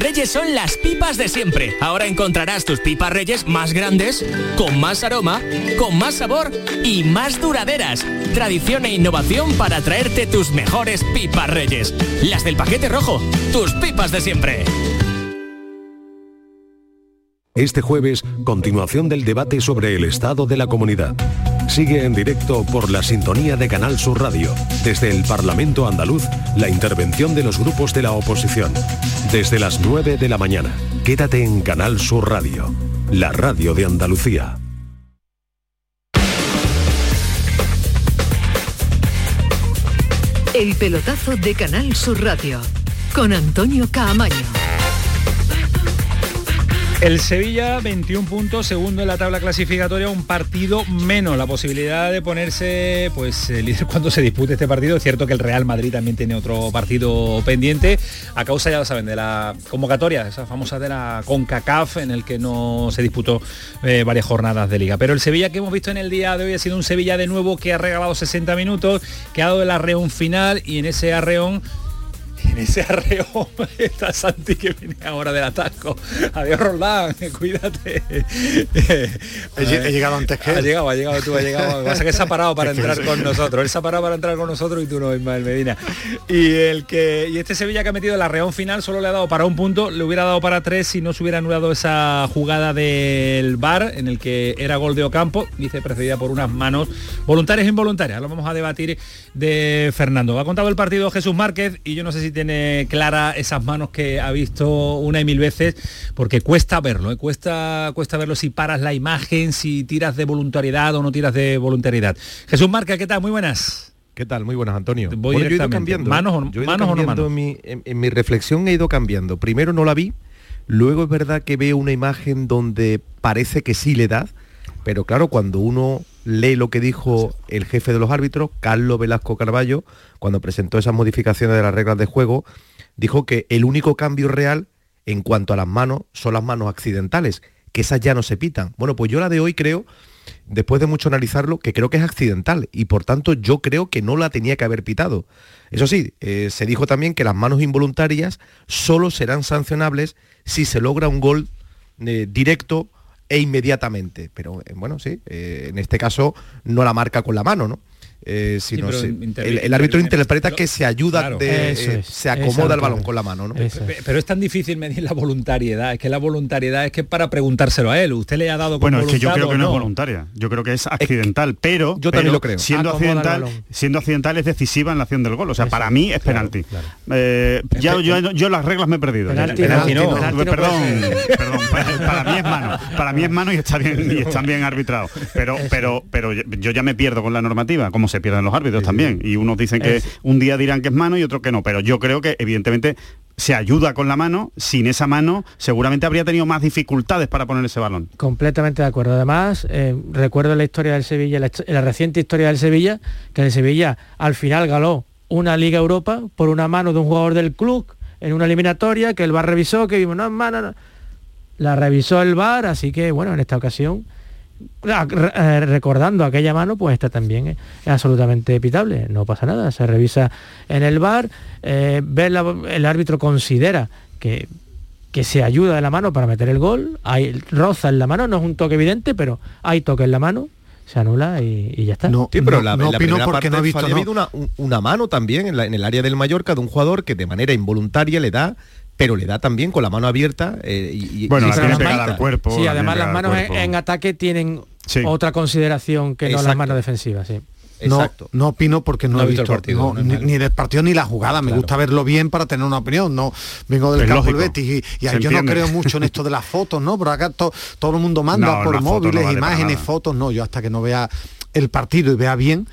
Reyes son las pipas de siempre. Ahora encontrarás tus pipas Reyes más grandes, con más aroma, con más sabor y más duraderas. Tradición e innovación para traerte tus mejores pipas Reyes. Las del paquete rojo, tus pipas de siempre. Este jueves, continuación del debate sobre el estado de la comunidad. Sigue en directo por la sintonía de Canal Sur Radio, desde el Parlamento andaluz, la intervención de los grupos de la oposición. Desde las 9 de la mañana, quédate en Canal Sur Radio, la radio de Andalucía. El pelotazo de Canal Sur Radio con Antonio Caamaño. El Sevilla, 21 puntos, segundo en la tabla clasificatoria, un partido menos. La posibilidad de ponerse pues líder cuando se dispute este partido. Es cierto que el Real Madrid también tiene otro partido pendiente, a causa, ya lo saben, de la convocatoria, esa famosa de la CONCACAF, en el que no se disputó eh, varias jornadas de liga. Pero el Sevilla que hemos visto en el día de hoy ha sido un Sevilla de nuevo que ha regalado 60 minutos, que ha dado el arreón final y en ese arreón en ese arreo está Santi que viene ahora del atasco. Adiós Roldán, cuídate. He, llegado antes que. Ha llegado, ha llegado tú, ha llegado. Pasa que se ha parado para entrar con nosotros. Él se ha parado para entrar con nosotros y tú no, Ismael Medina. Y el que. Y este Sevilla que ha metido el arreón final solo le ha dado para un punto, le hubiera dado para tres si no se hubiera anulado esa jugada del bar en el que era gol de Ocampo, dice precedida por unas manos voluntarias e involuntarias. Lo vamos a debatir de Fernando. Ha contado el partido Jesús Márquez y yo no sé si tiene clara esas manos que ha visto una y mil veces, porque cuesta verlo, ¿eh? cuesta, cuesta verlo si paras la imagen, si tiras de voluntariedad o no tiras de voluntariedad. Jesús Marca, ¿qué tal? Muy buenas. ¿Qué tal? Muy buenas, Antonio. Voy bueno, yo he ido cambiando. ¿Manos o Yo he ido manos o no manos? mi- en, en mi reflexión he ido cambiando. Primero no la vi, luego es verdad que veo una imagen donde parece que sí le da, pero claro, cuando uno lee lo que dijo el jefe de los árbitros, Carlos Velasco Carballo, cuando presentó esas modificaciones de las reglas de juego, dijo que el único cambio real en cuanto a las manos son las manos accidentales, que esas ya no se pitan. Bueno, pues yo la de hoy creo, después de mucho analizarlo, que creo que es accidental y por tanto yo creo que no la tenía que haber pitado. Eso sí, eh, se dijo también que las manos involuntarias solo serán sancionables si se logra un gol eh, directo e inmediatamente. Pero eh, bueno, sí, eh, en este caso no la marca con la mano, ¿no? Eh, sino se- el, el árbitro inter- interpreta que se ayuda, Claro. de, eh, se acomoda el balón con la mano, ¿no? Pe- Pero es tan difícil medir la voluntariedad, es que la voluntariedad es que es para preguntárselo a él. ¿Usted le ha dado con Bueno, es que yo creo que no es voluntaria. Yo creo que es accidental, pero, yo también pero lo creo. Siendo Acomoda accidental, siendo accidental es decisiva en la acción del gol. O sea, para mí es penalti. Eh, ya, yo, yo las reglas me he perdido. Penalti Ya- no, penalti no, Perdón, penalti no puede perdón. pa- Para mí es mano. Para mí es mano y está bien y están bien arbitrados. Pero, pero, pero yo ya me pierdo con la normativa, como se pierden los árbitros también. Y unos dicen que un día dirán que es mano y otro que no. Pero yo creo que evidentemente se ayuda con la mano. Sin esa mano seguramente habría tenido más dificultades para poner ese balón. Completamente de acuerdo. Además, eh, recuerdo la historia del Sevilla, la, reciente historia del Sevilla, que el Sevilla al final ganó una Liga Europa por una mano de un jugador del club en una eliminatoria que el VAR revisó, que vimos, no, es mano, no". La revisó el VAR, así que bueno, en esta ocasión, recordando aquella mano, pues esta también es, absolutamente evitable, no pasa nada, se revisa en el VAR, eh, ve la- el árbitro considera que que se ayuda de la mano para meter el gol, hay roza en la mano, no es un toque evidente, pero hay toque en la mano, se anula y, y ya está. Sí, pero la, en la primera parte había habido una, un- una mano también en, la- en el área del Mallorca de un jugador que de manera involuntaria le da, pero le da también con la mano abierta eh, y, Bueno, y la se tiene la pegada mata. al cuerpo. Sí, además las manos en, ataque tienen Sí. otra consideración que no las manos defensivas, sí. No, no opino porque no, No he visto visto, el partido, no, no, ni, del partido ni la jugada. Me Claro. gusta verlo bien para tener una opinión. No vengo del Es campo del. Betis y, yo no creo mucho en esto de las fotos, ¿no? Pero acá to- todo el mundo manda No, por una foto no móviles, vale imágenes, fotos. No, yo hasta que no vea el partido y vea bien,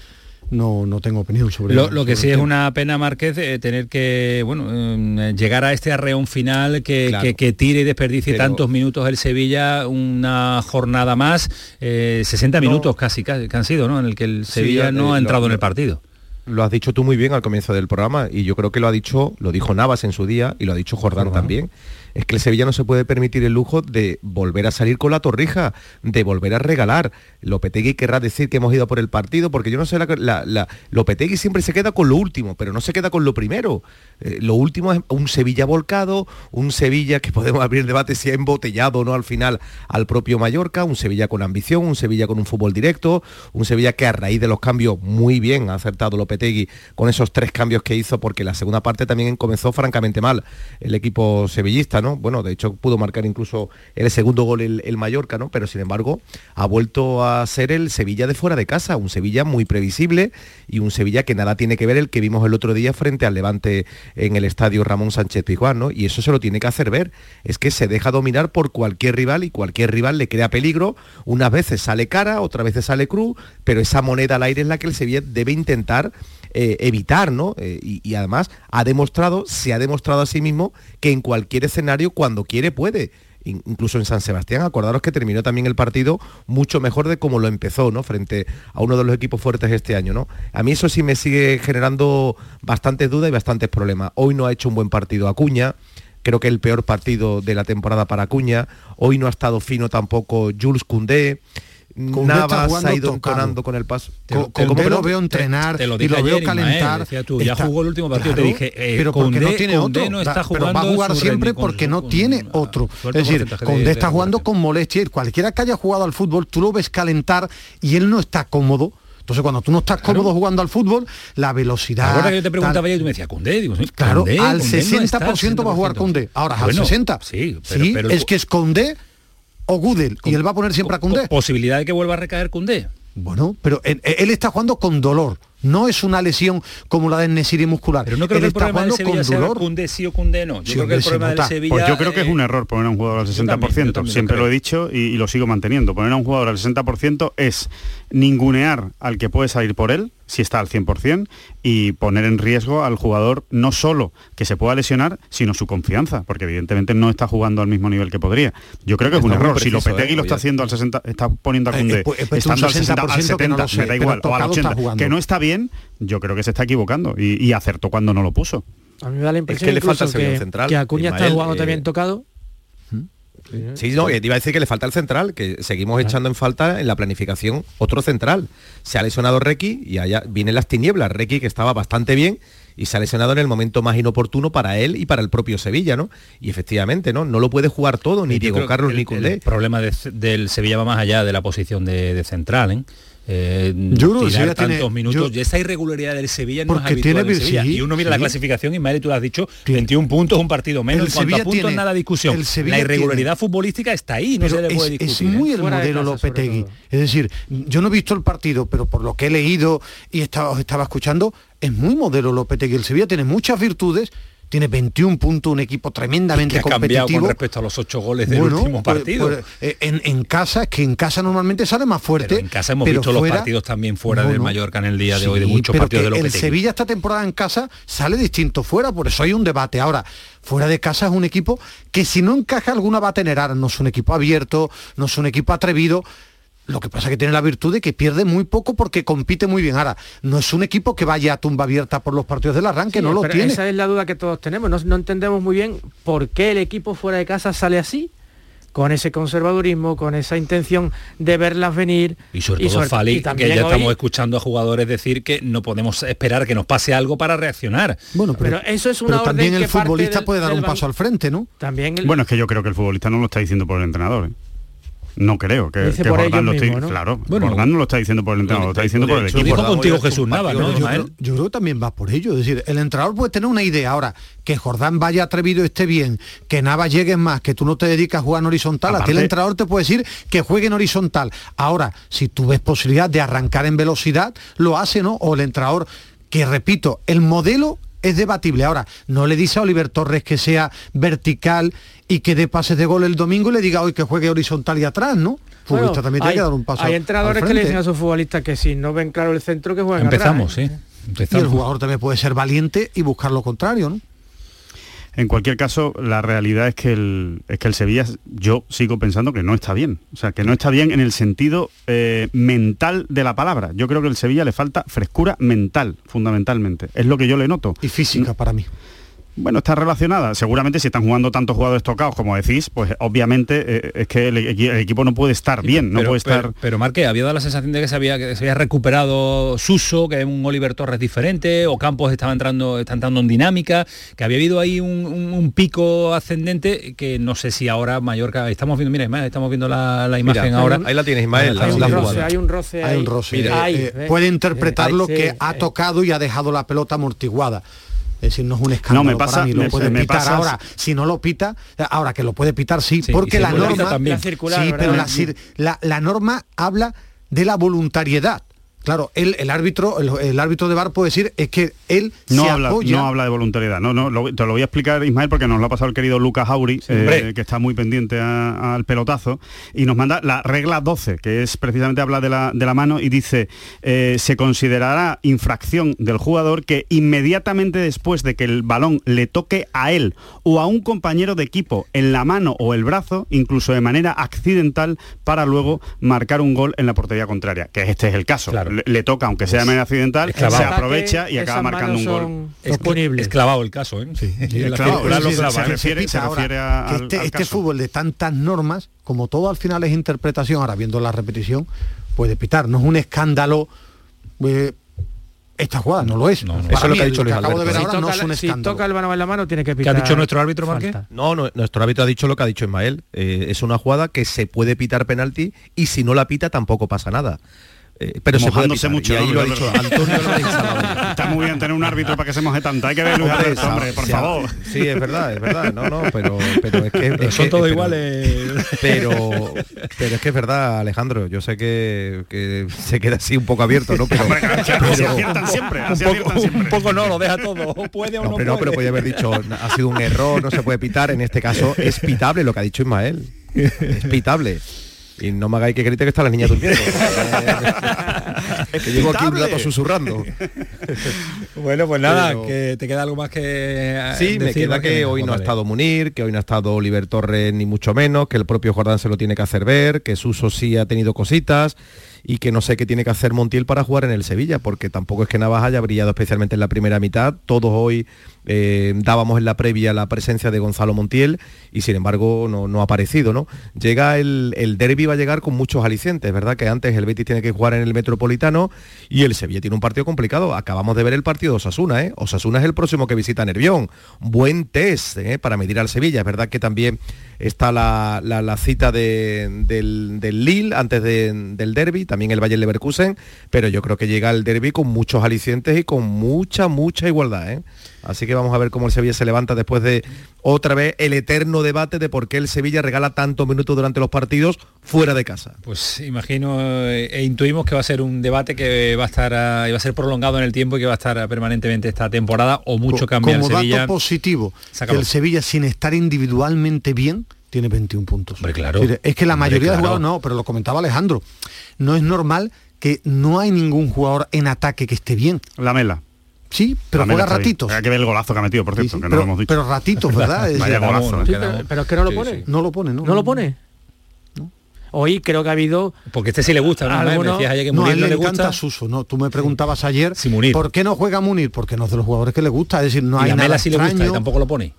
no, no tengo opinión sobre Lo, lo que sobre sí es una pena, Márquez, eh, tener que bueno eh, llegar a este arreón final que, Claro. que- que tire y desperdicie Pero- tantos minutos el Sevilla, una jornada más, eh, 60 No. minutos casi, casi que han sido, ¿no? En el que el Sí, Sevilla eh, no ha lo- entrado en el partido. lo has dicho tú muy bien al comienzo del programa y yo creo que lo ha dicho, lo dijo Navas en su día y lo ha dicho Jordán también es que el Sevilla no se puede permitir el lujo de volver a salir con la torrija, de volver a regalar. Lopetegui querrá decir que hemos ido por el partido, porque yo no sé, la, Lopetegui siempre se queda con lo último, pero no se queda con lo primero. Eh, lo último es un Sevilla volcado, un Sevilla que podemos abrir debate si ha embotellado o no al final al propio Mallorca, un Sevilla con ambición, un Sevilla con un fútbol directo, un Sevilla que a raíz de los cambios muy bien ha acertado Lopetegui con esos tres cambios que hizo, porque la segunda parte también comenzó francamente mal el equipo sevillista, ¿no? Bueno, de hecho pudo marcar incluso el segundo gol el, Mallorca, ¿no? Pero sin embargo ha vuelto a ser el Sevilla de fuera de casa, un Sevilla muy previsible y un Sevilla que nada tiene que ver el que vimos el otro día frente al Levante en el estadio Ramón Sánchez Pizjuán, ¿no? Y eso se lo tiene que hacer ver, es que se deja dominar por cualquier rival y cualquier rival le crea peligro, unas veces sale cara, otras veces sale cruz, pero esa moneda al aire es la que el Sevilla debe intentar eh, evitar, ¿no? Eh, y, además ha demostrado, se ha demostrado a sí mismo que en cualquier escenario, cuando quiere, puede incluso en San Sebastián, acordaros que terminó también el partido mucho mejor de como lo empezó, ¿no? Frente a uno de los equipos fuertes este año, ¿no? A mí eso sí me sigue generando bastantes dudas y bastantes problemas. Hoy no ha hecho un buen partido Acuña, creo que el peor partido de la temporada para Acuña. Hoy no ha estado fino tampoco Jules Koundé. Navas ha ido entonando con el paso. Con, lo veo entrenar te, lo y lo veo calentar. ya jugó el último partido, te dije, eh, pero porque no tiene otro. No está jugando pero va a jugar siempre porque no tiene otro. Es decir, Condé está jugando con molestia y cualquiera que haya jugado al fútbol, tú lo ves calentar y él no está cómodo. Entonces, cuando tú no estás cómodo jugando al fútbol, la velocidad... Ahora que yo te preguntaba y tú me decías, Condé, digo, claro, al 60% va a jugar Condé. Ahora, al 60%. Sí, pero, es que es Condé o Gudel y él va a poner siempre a Cundé. Posibilidad de que vuelva a recaer Cundé. Bueno, pero él, está jugando con dolor. No es una lesión como la de Nesiri muscular. Pero no creo que el problema del Sevilla sea Cundé sí o Cundé no. Yo creo que el problema del Sevilla... Pues yo creo que es un error poner a un jugador al 60%. Siempre lo, he dicho y, y, lo sigo manteniendo. Poner a un jugador al 60% es ningunear al que puede salir por él, si está al 100%, y poner en riesgo al jugador no solo que se pueda lesionar, sino su confianza, porque evidentemente no está jugando al mismo nivel que podría. Yo creo que es un error. si Lopetegui lo está haciendo al 60, está poniendo a eh, Cundé, eh, pues, estando al 60, al 70, me da igual, o al 80, que no está bien, yo creo que se está equivocando y, acertó cuando no lo puso. A mí me da la impresión que le falta el que, central. Que Acuña está jugando eh, también tocado Sí, no, te iba a decir que le falta el central, que seguimos echando en falta en la planificación otro central. Se ha lesionado Requi y allá vienen las tinieblas. Requi que estaba bastante bien y se ha lesionado en el momento más inoportuno para él y para el propio Sevilla, ¿no? Y efectivamente, ¿no? No lo puede jugar todo, ni Diego Carlos ni Cundé. El problema del Sevilla va más allá de la posición de, de central, ¿eh? Eh, yo tirar tantos minutos y esa irregularidad del Sevilla no es habitual Sevilla. y uno mira la clasificación y Madre tú lo has dicho 21 puntos un partido menos. En cuanto a puntos nada discusión. la irregularidad futbolística está ahí no se le puede discutir es muy ¿eh? el modelo Lopetegui. es decir yo no he visto el partido pero por lo que he leído y estaba, estaba escuchando es muy modelo Lopetegui. El Sevilla tiene muchas virtudes tiene 21 puntos, un equipo tremendamente competitivo. con respecto a los ocho goles del último pues, partido. Pues, eh, en, casa, es que en casa normalmente sale más fuerte. en casa hemos visto los partidos también fuera del Mallorca en el día de hoy, de muchos partidos de El Sevilla esta temporada en casa sale distinto fuera, por eso hay un debate. Ahora, fuera de casa es un equipo que si no encaja alguna va a tener. Ahora no es un equipo abierto, no es un equipo atrevido, lo que pasa es que tiene la virtud de que pierde muy poco porque compite muy bien. Ahora, no es un equipo que vaya a tumba abierta por los partidos del arranque, no lo tiene. Esa es la duda que todos tenemos. No, entendemos muy bien por qué el equipo fuera de casa sale así con ese conservadurismo, con esa intención de verlas venir. Y sobre todo Fali, que ya estamos escuchando a jugadores decir que no podemos esperar que nos pase algo para reaccionar. Bueno, pero, eso es una también el futbolista puede dar un paso al frente, ¿no? También Bueno, es que yo creo que el futbolista no lo está diciendo por el entrenador. ¿eh? No creo que, que Jordán lo esté, claro, bueno, Jordán no lo está diciendo por el entrenador, lo está diciendo por el equipo. dijo contigo Jesús Nava, ¿no? Yo, creo que también va por ello, es decir, el entrenador puede tener una idea ahora, que Jordán vaya atrevido esté bien, que Nava llegue más, que tú no te dedicas a jugar en horizontal, a ti el entrenador te puede decir que juegue en horizontal. Ahora, si tú ves posibilidad de arrancar en velocidad, lo hace, ¿no? O el entrenador que repito, el modelo es debatible. Ahora, no le dice a Oliver Torres que sea vertical y que dé pases de gol el domingo y le diga hoy que juegue horizontal y atrás, ¿no? Futbolista también tiene que dar un paso. Hay entrenadores que le dicen a sus futbolistas que si no ven claro el centro que jueguen Empezamos, ¿eh? sí. Empezamos. Y el jugador también puede ser valiente y buscar lo contrario, ¿no? En cualquier caso, la realidad es que el, es que el Sevilla, yo sigo pensando que no está bien. O sea, que no está bien en el sentido eh, mental de la palabra. Yo creo que el Sevilla le falta frescura mental, fundamentalmente. Es lo que yo le noto. Y física para mí. Bueno, está relacionada. Seguramente si están jugando tantos jugadores tocados, como decís, pues obviamente eh, es que el, el, equipo no puede estar bien, no pero, puede estar. Pero, pero, Marque, había dado la sensación de que se había, que se había recuperado Suso, que es un Oliver Torres diferente, o Campos estaba entrando, está entrando en dinámica, que había habido ahí un, un, un pico ascendente que no sé si ahora Mallorca. Estamos viendo, mira, Ismael, estamos viendo la, la imagen mira, ahora. Ahí la tienes, Ismael. Hay, un roce, hay un roce, hay un roce. Mira, ahí, eh, puede interpretarlo sí, que ha tocado y ha dejado la pelota amortiguada. Es decir, no es un escándalo no, me pasa, para mí, lo me, puede me pitar pasa, ahora. Si no lo pita, ahora que lo puede pitar sí, sí porque la norma la circular, sí, ¿verdad? pero la, la, la, norma habla de la voluntariedad. Claro, él, el árbitro, el, el, árbitro de bar puede decir es que él no se habla, apoya. no habla de voluntariedad. No, no, lo, te lo voy a explicar Ismael porque nos lo ha pasado el querido Lucas Auri, eh, que está muy pendiente al pelotazo y nos manda la regla 12, que es precisamente habla de la, de la mano y dice eh, se considerará infracción del jugador que inmediatamente después de que el balón le toque a él o a un compañero de equipo en la mano o el brazo, incluso de manera accidental, para luego marcar un gol en la portería contraria, que este es el caso. Claro le, le, toca, aunque sea de manera accidental, se aprovecha y acaba marcando un gol. Es, es clavado el caso, ¿eh? Sí, sí, es clavado, lo clava, se, refiere, se refiere a, al, este, al este fútbol de tantas normas, como todo al final es interpretación, ahora viendo la repetición, puede pitar. No es un escándalo. Eh, esta jugada no lo es. No, no. Eso es lo que ha dicho Luis ver si ahora toca, no es un si toca el balón en la mano tiene que pitar. ¿Qué ha dicho nuestro árbitro, Marqués? No, no, nuestro árbitro ha dicho lo que ha dicho Ismael. Eh, es una jugada que se puede pitar penalti y si no la pita tampoco pasa nada. Eh, pero Mojándose se mucho y ahí no, lo ha dicho Antonio Está muy bien tener un árbitro para que se moje tanto. Hay que ver Luis hombre, hombre, por sí, favor. Sí, es verdad, es verdad. No, no, pero, pero es que es son que, todos pero, iguales. Pero, pero es que es verdad, Alejandro. Yo sé que, que se queda así un poco abierto, ¿no? Pero, pero así aciertan siempre, así un, poco, siempre. un poco no, lo deja todo. Puede o no, no pero, puede. pero podía haber dicho, ha sido un error, no se puede pitar. En este caso es pitable lo que ha dicho Ismael. Es pitable. Y no me hagáis que grite que está la niña durmiendo. que llevo aquí un rato susurrando. bueno, pues nada, Pero... que te queda algo más que Sí, me queda que, que hoy no ha estado Munir, que hoy no ha estado Oliver Torres ni mucho menos, que el propio Jordán se lo tiene que hacer ver, que Suso sí ha tenido cositas y que no sé qué tiene que hacer Montiel para jugar en el Sevilla, porque tampoco es que Navas haya brillado especialmente en la primera mitad. Todos hoy eh, dábamos en la previa la presencia de Gonzalo Montiel y sin embargo no, no ha aparecido, ¿no? Llega el, el derby va a llegar con muchos alicientes, ¿verdad? Que antes el Betis tiene que jugar en el Metropolitano y el Sevilla tiene un partido complicado. Acabamos de ver el partido de Osasuna, ¿eh? Osasuna es el próximo que visita Nervión. Buen test ¿eh? para medir al Sevilla. Es verdad que también está la, la, cita de, del, del, Lille antes de, del derby, también el Bayern Leverkusen, pero yo creo que llega el derby con muchos alicientes y con mucha, mucha igualdad. ¿eh? Así que vamos a ver cómo el Sevilla se levanta después de otra vez el eterno debate de por qué el Sevilla regala tantos minutos durante los partidos fuera de casa. Pues imagino e intuimos que va a ser un debate que va a estar a, va a ser prolongado en el tiempo y que va a estar permanentemente esta temporada o mucho Co cambia Como el Sevilla. dato positivo, que el Sevilla sin estar individualmente bien tiene 21 puntos. Hombre, claro. Es que la mayoría claro. de jugadores no, pero lo comentaba Alejandro. No es normal que no hay ningún jugador en ataque que esté bien. La mela. Sí, pero juega ratitos. Hay que ver el golazo que ha metido, por cierto, Sí, sí, que no pero, lo hemos dicho. pero ratitos, ¿verdad? Es Vaya golazo. Sí, pero, pero es que no lo pone. sí. No lo pone, ¿no? No lo pone. Hoy creo que ha habido Porque este sí le gusta, ¿no? Me Alguno- decías ayer que No, a Munir él no le le encanta gusta. Suso, ¿no? Tú me preguntabas ayer Sí, Munir. por qué no juega Munir, porque no es de los jugadores que le gusta, es decir, no y hay nada Mela sí le gusta y extraño. tampoco lo pone.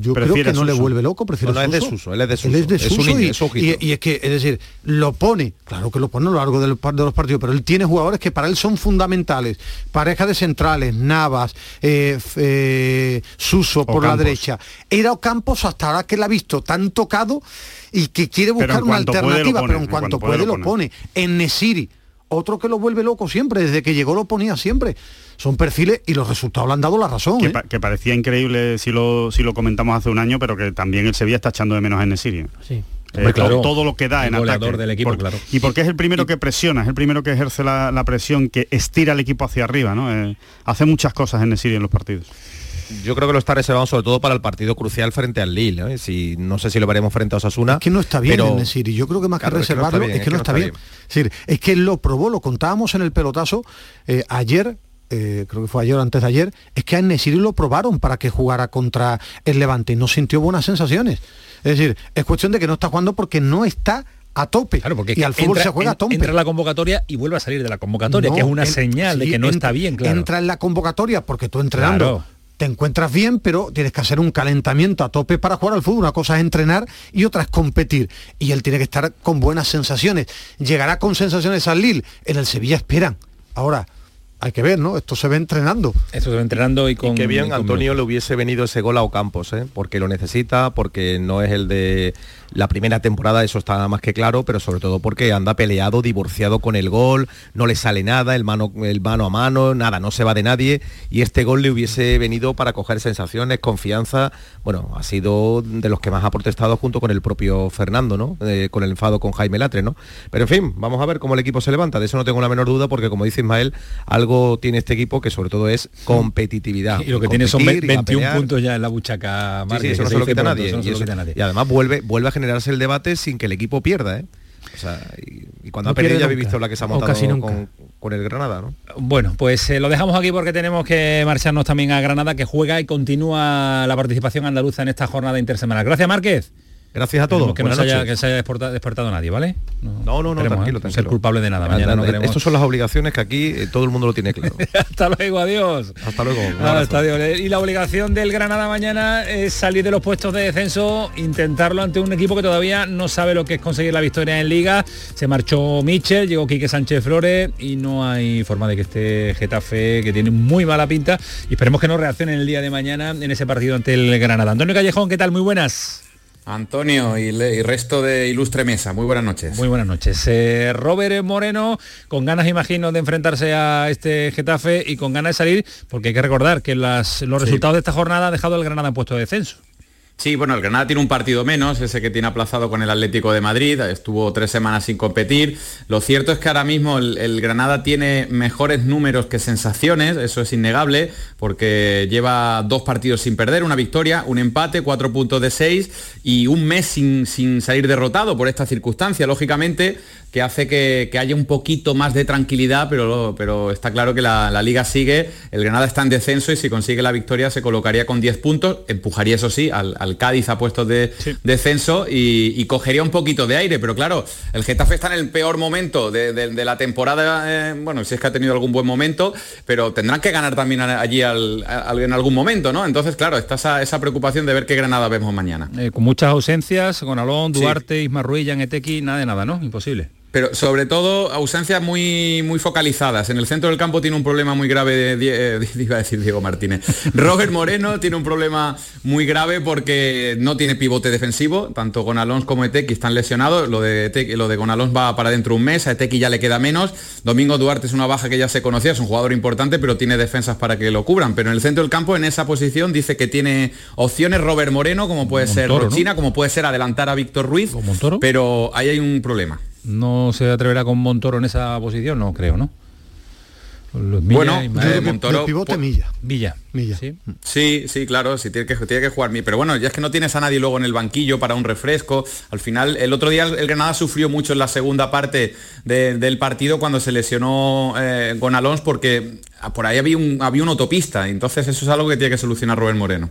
Yo creo que no le vuelve loco, prefiere No, no, es de Suso. Suso, él es de Él es de Suso, es un y, es ojito. y- y es que, es decir, lo pone, claro que lo pone a lo largo de los partidos, pero él tiene jugadores que para él son fundamentales. Pareja de centrales, Navas, eh, eh, Suso por la derecha. Era Ocampos hasta ahora que la ha visto tan tocado y que quiere buscar una alternativa, pero en cuanto puede, lo pone. En Nesiri, otro que lo vuelve loco siempre, desde que llegó lo ponía siempre. Son perfiles y los resultados le han dado la razón. Que, ¿eh? pa- que parecía increíble si lo, si lo comentamos hace un año, pero que también el Sevilla está echando de menos a Nesiri. sí. Hombre, Eh, claro. todo, lo que da El en goleador ataque. del equipo, Por- claro. Y porque es el primero que presiona, es el primero que ejerce la, la presión, que estira al equipo hacia arriba, ¿no? Eh, hace muchas cosas en Nesiri en los partidos. Yo creo que lo está reservado sobre todo para el partido crucial frente al Lille. ¿eh? Si, no sé si lo veremos frente a Osasuna. Es que no está bien pero... Nesiri. Yo creo que más Claro, que es no reservarlo, es que no está bien. Es decir, es que lo probó, lo contábamos en el pelotazo. eh, ayer eh, creo que fue ayer o antes de ayer, es que a Nesiri lo probaron para que jugara contra el Levante y no sintió buenas sensaciones. Es decir, es cuestión de que no está jugando porque no está a tope. Claro, porque y al fútbol entra, se juega a tope. Entra en la convocatoria y vuelve a salir de la convocatoria, No, que es una en- señal de que no en- está bien, claro. Entra en la convocatoria porque tú entrenando Claro. Te encuentras bien, pero tienes que hacer un calentamiento a tope para jugar al fútbol. Una cosa es entrenar y otra es competir. Y él tiene que estar con buenas sensaciones. Llegará con sensaciones al Lille. En el Sevilla esperan. Ahora, hay que ver, ¿no? Esto se ve entrenando. Esto se ve entrenando y con... Qué y bien con Antonio le hubiese venido ese gol a Ocampos, ¿eh? porque lo necesita, porque no es el de la primera temporada, eso está más que claro, pero sobre todo porque anda peleado, divorciado con el gol, no le sale nada, el mano, el mano a mano, nada, no se va de nadie, y este gol le hubiese venido para coger sensaciones, confianza, bueno, ha sido de los que más ha protestado junto con el propio Fernando, ¿no? Eh, con el enfado con Jaime Latre, ¿no? Pero en fin, vamos a ver cómo el equipo se levanta, de eso no tengo la menor duda, porque como dice Ismael, algo tiene este equipo que sobre todo es competitividad. Y lo que tiene son Competir y a 21 pelear. puntos ya en la buchaca. Sí, Márquez, sí, eso que no se se lo dice quita pronto, nadie. eso no Y, se lo eso- quita nadie. y además vuelve, vuelve a generarse el debate sin que el equipo pierda, ¿eh? O sea, y, y cuando No ha perdido ya habéis visto la que se ha montado con, con el Granada, ¿no? Bueno, pues eh, lo dejamos aquí porque tenemos que marcharnos también a Granada, que juega y continúa la participación andaluza en esta jornada intersemanal. Gracias, Márquez. Gracias a todos. Que no, haya, que se haya despertado, nadie, ¿vale? No, no, no, queremos, tranquilo, ¿eh? tranquilo. Ser culpable de nada. Mañana no queremos. Estas son las obligaciones que aquí eh, todo el mundo lo tiene claro. Hasta luego, adiós. Hasta luego. hasta adiós. Y la obligación del Granada mañana es salir de los puestos de descenso, intentarlo ante un equipo que todavía no sabe lo que es conseguir la victoria en Liga. Se marchó Michel, llegó Quique Sánchez Flores y no hay forma de que esté Getafe, que tiene muy mala pinta. Y esperemos que no reaccione el día de mañana en ese partido ante el Granada. Antonio Callejón, ¿qué tal? Muy buenas. Antonio y, resto de ilustre mesa, muy buenas noches. Muy buenas noches. Eh, Robert Moreno, con ganas, imagino, de enfrentarse a este Getafe y con ganas de salir, porque hay que recordar que las- los Sí. resultados de esta jornada ha dejado al Granada en puesto de descenso. Sí, bueno, el Granada tiene un partido menos, ese que tiene aplazado con el Atlético de Madrid, estuvo tres semanas sin competir. Lo cierto es que ahora mismo el, Granada tiene mejores números que sensaciones, eso es innegable, porque lleva dos partidos sin perder, una victoria, un empate, cuatro puntos de seis y un mes sin, sin salir derrotado por esta circunstancia, lógicamente, que hace que, que haya un poquito más de tranquilidad, pero, pero está claro que la, liga sigue, el Granada está en descenso y si consigue la victoria se colocaría con 10 puntos, empujaría eso sí al Cádiz a puestos de descenso y, y cogería un poquito de aire, pero claro, el Getafe está en el peor momento de, de- de la temporada, eh, bueno, si es que ha tenido algún buen momento, pero tendrán que ganar también allí al- al- en algún momento, ¿no? Entonces, claro, está esa, esa preocupación de ver qué Granada vemos mañana. Eh, con muchas ausencias, con Alón, Sí. Duarte, Isma Ruiz, Etequi, nada de nada, ¿no? Imposible. Pero sobre todo ausencias muy, muy focalizadas. En el centro del campo tiene un problema muy grave, de, eh, iba a decir Diego Martínez. Robert Moreno tiene un problema muy grave porque no tiene pivote defensivo, tanto Gonalons como Etequi están lesionados. Lo de, Etequi- lo de Gonalons va para dentro de un mes, a Etequi ya le queda menos. Domingo Duarte es una baja que ya se conocía, es un jugador importante, pero tiene defensas para que lo cubran. Pero en el centro del campo, en esa posición, dice que tiene opciones Robert Moreno, como puede ser. Rochina, como puede ser adelantar a Víctor Ruiz. Pero ahí hay un problema. No se atreverá con Montoro en esa posición, no creo, ¿no? Los Bueno, que Montoro- pivote po- Milla. Villa. Milla. Sí. Sí, sí, claro, sí tiene que, tiene que jugar. mi- Pero bueno, ya es que no tienes a nadie luego en el banquillo para un refresco. Al final, el otro día el, Granada sufrió mucho en la segunda parte de- del partido cuando se lesionó eh, con Alonso porque ah, por ahí había un, había una autopista. Entonces eso es algo que tiene que solucionar Rubén Moreno.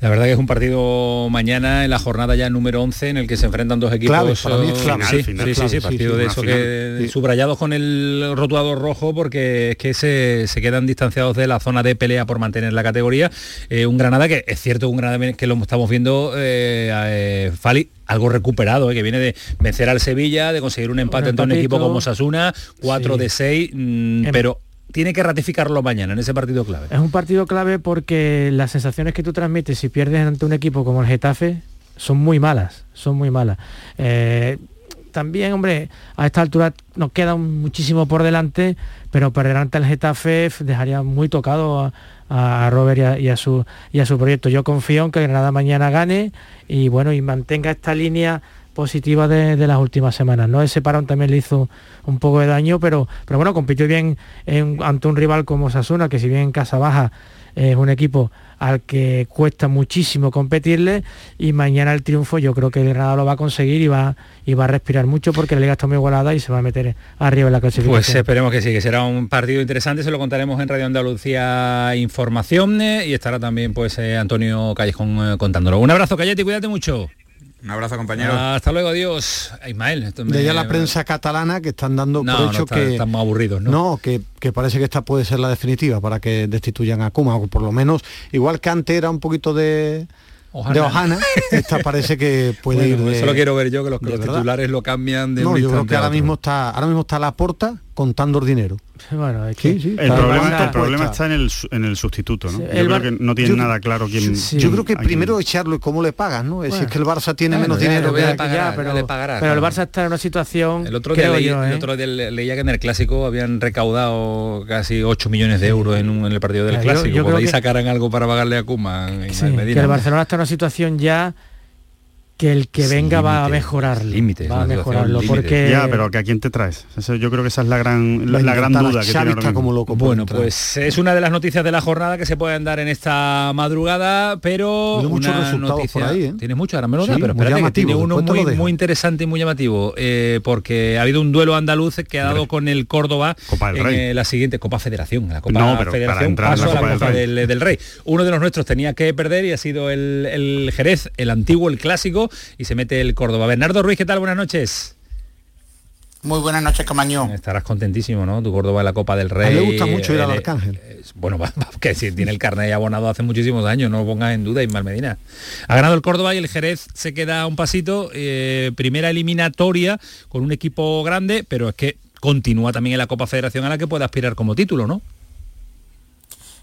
La verdad que es un partido mañana en la jornada ya número 11 en el que se enfrentan dos equipos. Clave, para mí es clave. sí, Final, sí, sí, clave, sí, sí, partido sí, de eso final, que sí. subrayados con el rotuador rojo porque es que se, se quedan distanciados de la zona de pelea por mantener la categoría. Eh, un Granada que es cierto, un Granada que lo estamos viendo eh, eh, Fali algo recuperado, eh, que viene de vencer al Sevilla, de conseguir un empate ante un equipo como Sasuna, 4 Sí. de 6, Em- pero tiene que ratificarlo mañana en ese partido clave. Es un partido clave porque las sensaciones que tú transmites si pierdes ante un equipo como el Getafe son muy malas, son muy malas. Eh, también, hombre, a esta altura nos queda muchísimo por delante, pero perder ante el Getafe dejaría muy tocado a, a Robert y a, su, y a su proyecto. Yo confío en que Granada mañana gane y bueno, y mantenga esta línea positivas de, de, las últimas semanas. ¿no? Ese parón también le hizo un poco de daño, pero, pero bueno, compitió bien en, ante un rival como Sasuna, que si bien en casa baja es un equipo al que cuesta muchísimo competirle y mañana el triunfo yo creo que Granada lo va a conseguir y va, y va a respirar mucho porque la liga está muy igualada y se va a meter arriba en la clasificación. Pues esperemos que sí, que será un partido interesante, se lo contaremos en Radio Andalucía Información y estará también pues eh, Antonio Callejón eh, contándolo. Un abrazo, Cayete, cuídate mucho. Un abrazo, compañero. hasta luego, adiós. Ismael. De ya la prensa catalana que están dando por hecho que... Estamos aburridos, ¿no? No, que, que, parece que esta puede ser la definitiva para que destituyan a Kuma, o por lo menos, igual que antes era un poquito de... de Ojana, esta parece que puede ir de, Eso lo quiero ver yo, que los, que los titulares lo cambian de No, yo creo que ahora mismo está, ahora mismo está la porta contando el dinero. Bueno, es que sí, sí, el, problema, el problema, está en el, en el sustituto, ¿no? Sí, yo creo que no tiene nada claro quién. Sí, yo creo que primero quién... echarlo y cómo le pagas, ¿no? Es bueno, decir, que el Barça tiene bueno, menos dinero. Pagará, pero, le pagará, pero el Barça está en una situación. El otro día, leí, yo, ¿eh? el otro día leía que en el clásico habían recaudado casi 8 millones de euros en, un, en el partido del claro, clásico. Yo, yo Por ahí que, sacarán algo para pagarle a Kuma. Sí, que el Barcelona está en una situación ya que el que venga va a mejorarlo. Límite, va a mejorarlo porque ya, pero que a quién te traes. Eso yo creo que esa es la gran la, la gran duda que tiene está como loco. Bueno, pues es una de las noticias de la jornada que se pueden dar en esta madrugada, pero tiene muchos resultados noticia, por ahí, ¿eh? Tiene mucho, ahora me lo da, Sí, pero muy espérate que llamativo, tiene uno muy, muy interesante y muy llamativo, eh, porque ha habido un duelo andaluz que ha dado con el Córdoba Copa del en Rey. eh, la siguiente Copa Federación, la Copa No, pero para Federación entrar en la paso a la Copa del Rey. del, del Rey. Uno de los nuestros tenía que perder y ha sido el, el Jerez, el antiguo, el clásico, y se mete el Córdoba. Bernardo Ruiz, ¿qué tal? Buenas noches. Muy buenas noches, Camaño. Estarás contentísimo, ¿no? Tu Córdoba en la Copa del A Rey. mí me gusta mucho ir al Eh, Arcángel. eh, Bueno, va- va, que si tiene el carnet abonado hace muchísimos años, no lo pongas en duda, Ismael Medina. Ha ganado el Córdoba y el Jerez se queda a un pasito. eh, primera eliminatoria con un equipo grande, pero es que continúa también en la Copa Federación a la que puede aspirar como título, ¿no?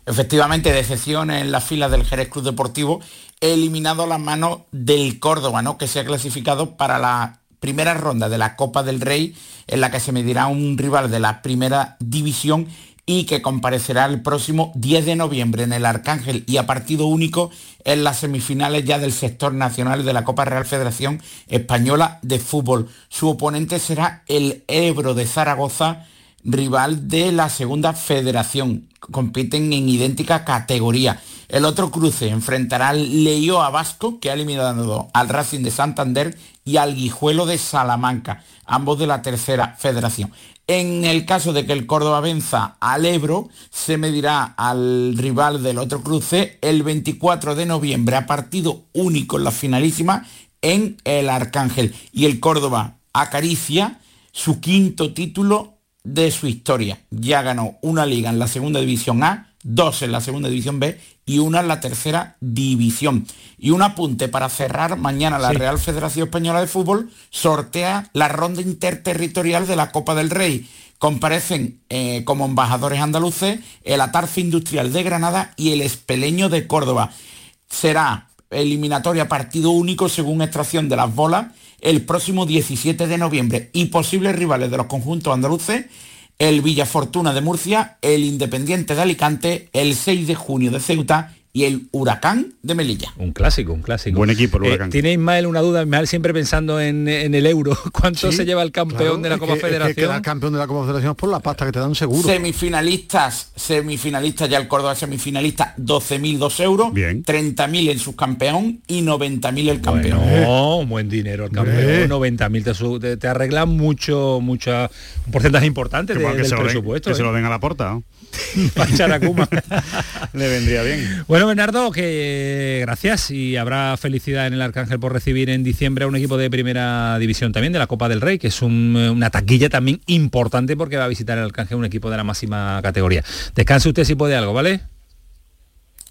Efectivamente, decepción en las filas del Jerez Club Deportivo, eliminado a las manos del Córdoba, ¿no? Que se ha clasificado para la primera ronda de la Copa del Rey, en la que se medirá un rival de la primera división y que comparecerá el próximo 10 de noviembre en el Arcángel y a partido único en las semifinales ya del sector nacional de la Copa Real Federación Española de Fútbol. Su oponente será el Ebro de Zaragoza, rival de la segunda federación. Compiten en idéntica categoría. El otro cruce enfrentará al Leioa Vasco, que ha eliminado al Racing de Santander, y al Guijuelo de Salamanca, ambos de la tercera federación. En el caso de que el Córdoba venza al Ebro, se medirá al rival del otro cruce el 24 de noviembre a partido único en la finalísima en el Arcángel. Y el Córdoba acaricia su quinto título de su historia. Ya ganó una liga en la segunda división A, dos en la segunda división B y una en la tercera división. Y un apunte para cerrar, mañana la Sí. Real Federación Española de Fútbol sortea la ronda interterritorial de la Copa del Rey. Comparecen eh, como embajadores andaluces el Atarfe Industrial de Granada y el Espeleño de Córdoba. Será eliminatoria partido único según extracción de las bolas el próximo 17 de noviembre. Y posibles rivales de los conjuntos andaluces el Villafortuna de Murcia, el Independiente de Alicante, el 6 de junio de Ceuta y el Huracán de Melilla. Un clásico, un clásico. Buen equipo el Eh, Huracán. Tiene Ismael una duda, Ismael siempre pensando en, en el euro. ¿Cuánto Sí, se lleva el campeón claro, de la es Copa es que Federación? quedar campeón de la Copa Federación es por la pasta que te dan seguro. Semifinalistas, semifinalistas, ya el Córdoba es semifinalista, 12.002 euros, 30.000 en subcampeón y 90.000 el campeón. Bueno, un buen dinero el campeón, 90.000 te, te, te arregla mucho, mucha, un porcentaje importante Que, de- que del se lo den- presupuesto. que se ¿eh? lo den a la porta. ¿no? Para echar a Kuma. Le vendría bien. Bueno, Bernardo, que gracias y habrá felicidad en el Arcángel por recibir en diciembre a un equipo de primera división también de la Copa del Rey, que es un- una taquilla también importante porque va a visitar el Arcángel un equipo de la máxima categoría. Descanse usted si puede algo, ¿vale?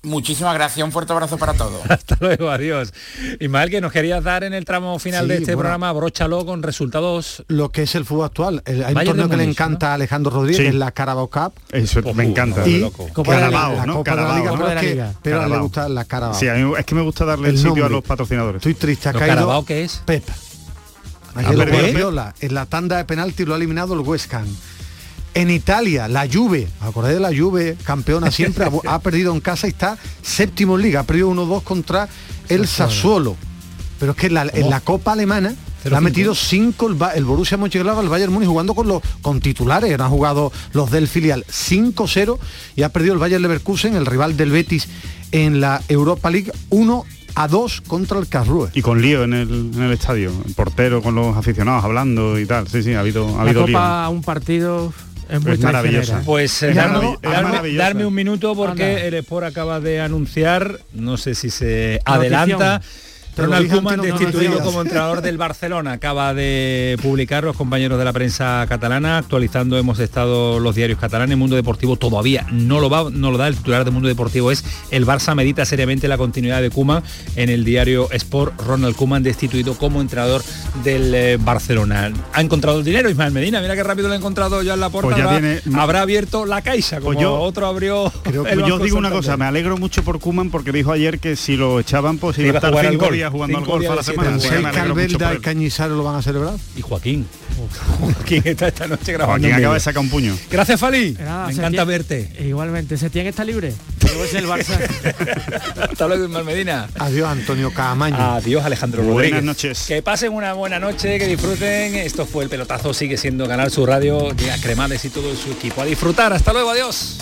Muchísimas gracias, un fuerte abrazo para todos. Hasta luego, adiós. Ismael, que nos querías dar en el tramo final Sí, de este bueno. programa, bróchalo con resultados. Lo que es el fútbol actual. El- hay un torneo que le encanta a Alejandro Rodríguez, Sí. que es la Carabao Cup. Eso me encanta. Y Copa que de la la, Liga, la ¿no? Copa de la Carabao, Liga, ¿no? pero, es que, Liga. pero a él le gusta la Carabao. Sí, a mí es que me gusta darle El el sitio a los patrocinadores. Estoy triste, ha ¿Lo caído Carabao qué es? Pep. Ah, Ayer ¿Pep? Guardiola en la tanda de penalti lo ha eliminado el West Ham. En Italia, la Juve, acordáis de la Juve, campeona siempre, ha, ha perdido en casa y está séptimo en liga, ha perdido 1-2 contra el Sassuolo. Pero es que en la, en la Copa Alemana Le ha metido 5 el, el, Borussia Mönchengladbach al Bayern Múnich jugando con los con titulares. Han jugado los del filial 5-0 y ha perdido el Bayern Leverkusen, el rival del Betis en la Europa League 1 a 2 contra el Karlsruhe. Y con lío en el, en el estadio, el portero con los aficionados hablando y tal. Sí, sí, ha habido, ha la habido Copa, lío. un partido es muy maravillosa. Pues eh, darme, un minuto porque Anda. el Sport acaba de anunciar, no sé si se adelanta. Ronald Koeman destituido como entrenador del Barcelona. Acaba de publicar los compañeros de la prensa catalana, actualizando hemos estado los diarios catalanes. Mundo Deportivo todavía no lo va, no lo da. El titular de Mundo Deportivo es el Barça medita seriamente la continuidad de Koeman en el diario Sport. Ronald Koeman destituido como entrenador del eh, Barcelona. Ha encontrado el dinero Ismael Medina. Mira qué rápido lo ha encontrado ya en la puerta. Pues ya habrá, tiene- habrá abierto la caixa como Pues yo- otro abrió. Creo que el yo os digo una cosa, me alegro mucho por Kuman porque dijo ayer que si lo echaban pues iba a estar cinco gol. Días jugando al golf a de la semana. días. así que me ¿Pensáis que alegro mucho Albelda por y lo van a celebrar? Y Joaquín. Joaquín está esta noche grabando. Joaquín acaba de sacar un puño. Gracias, Fali. Nada, Me encanta verte. Igualmente, ¿se tiene que estar libre? Luego es el Barça. Hasta luego, Ismael Medina. Adiós, Antonio Caamaño. Adiós, Alejandro Buenas Rodríguez. noches. Que pasen una buena noche, que disfruten. Esto fue el pelotazo, sigue siendo Canal Su Radio. Llega Cremades y todo su equipo. A disfrutar. Hasta luego, adiós.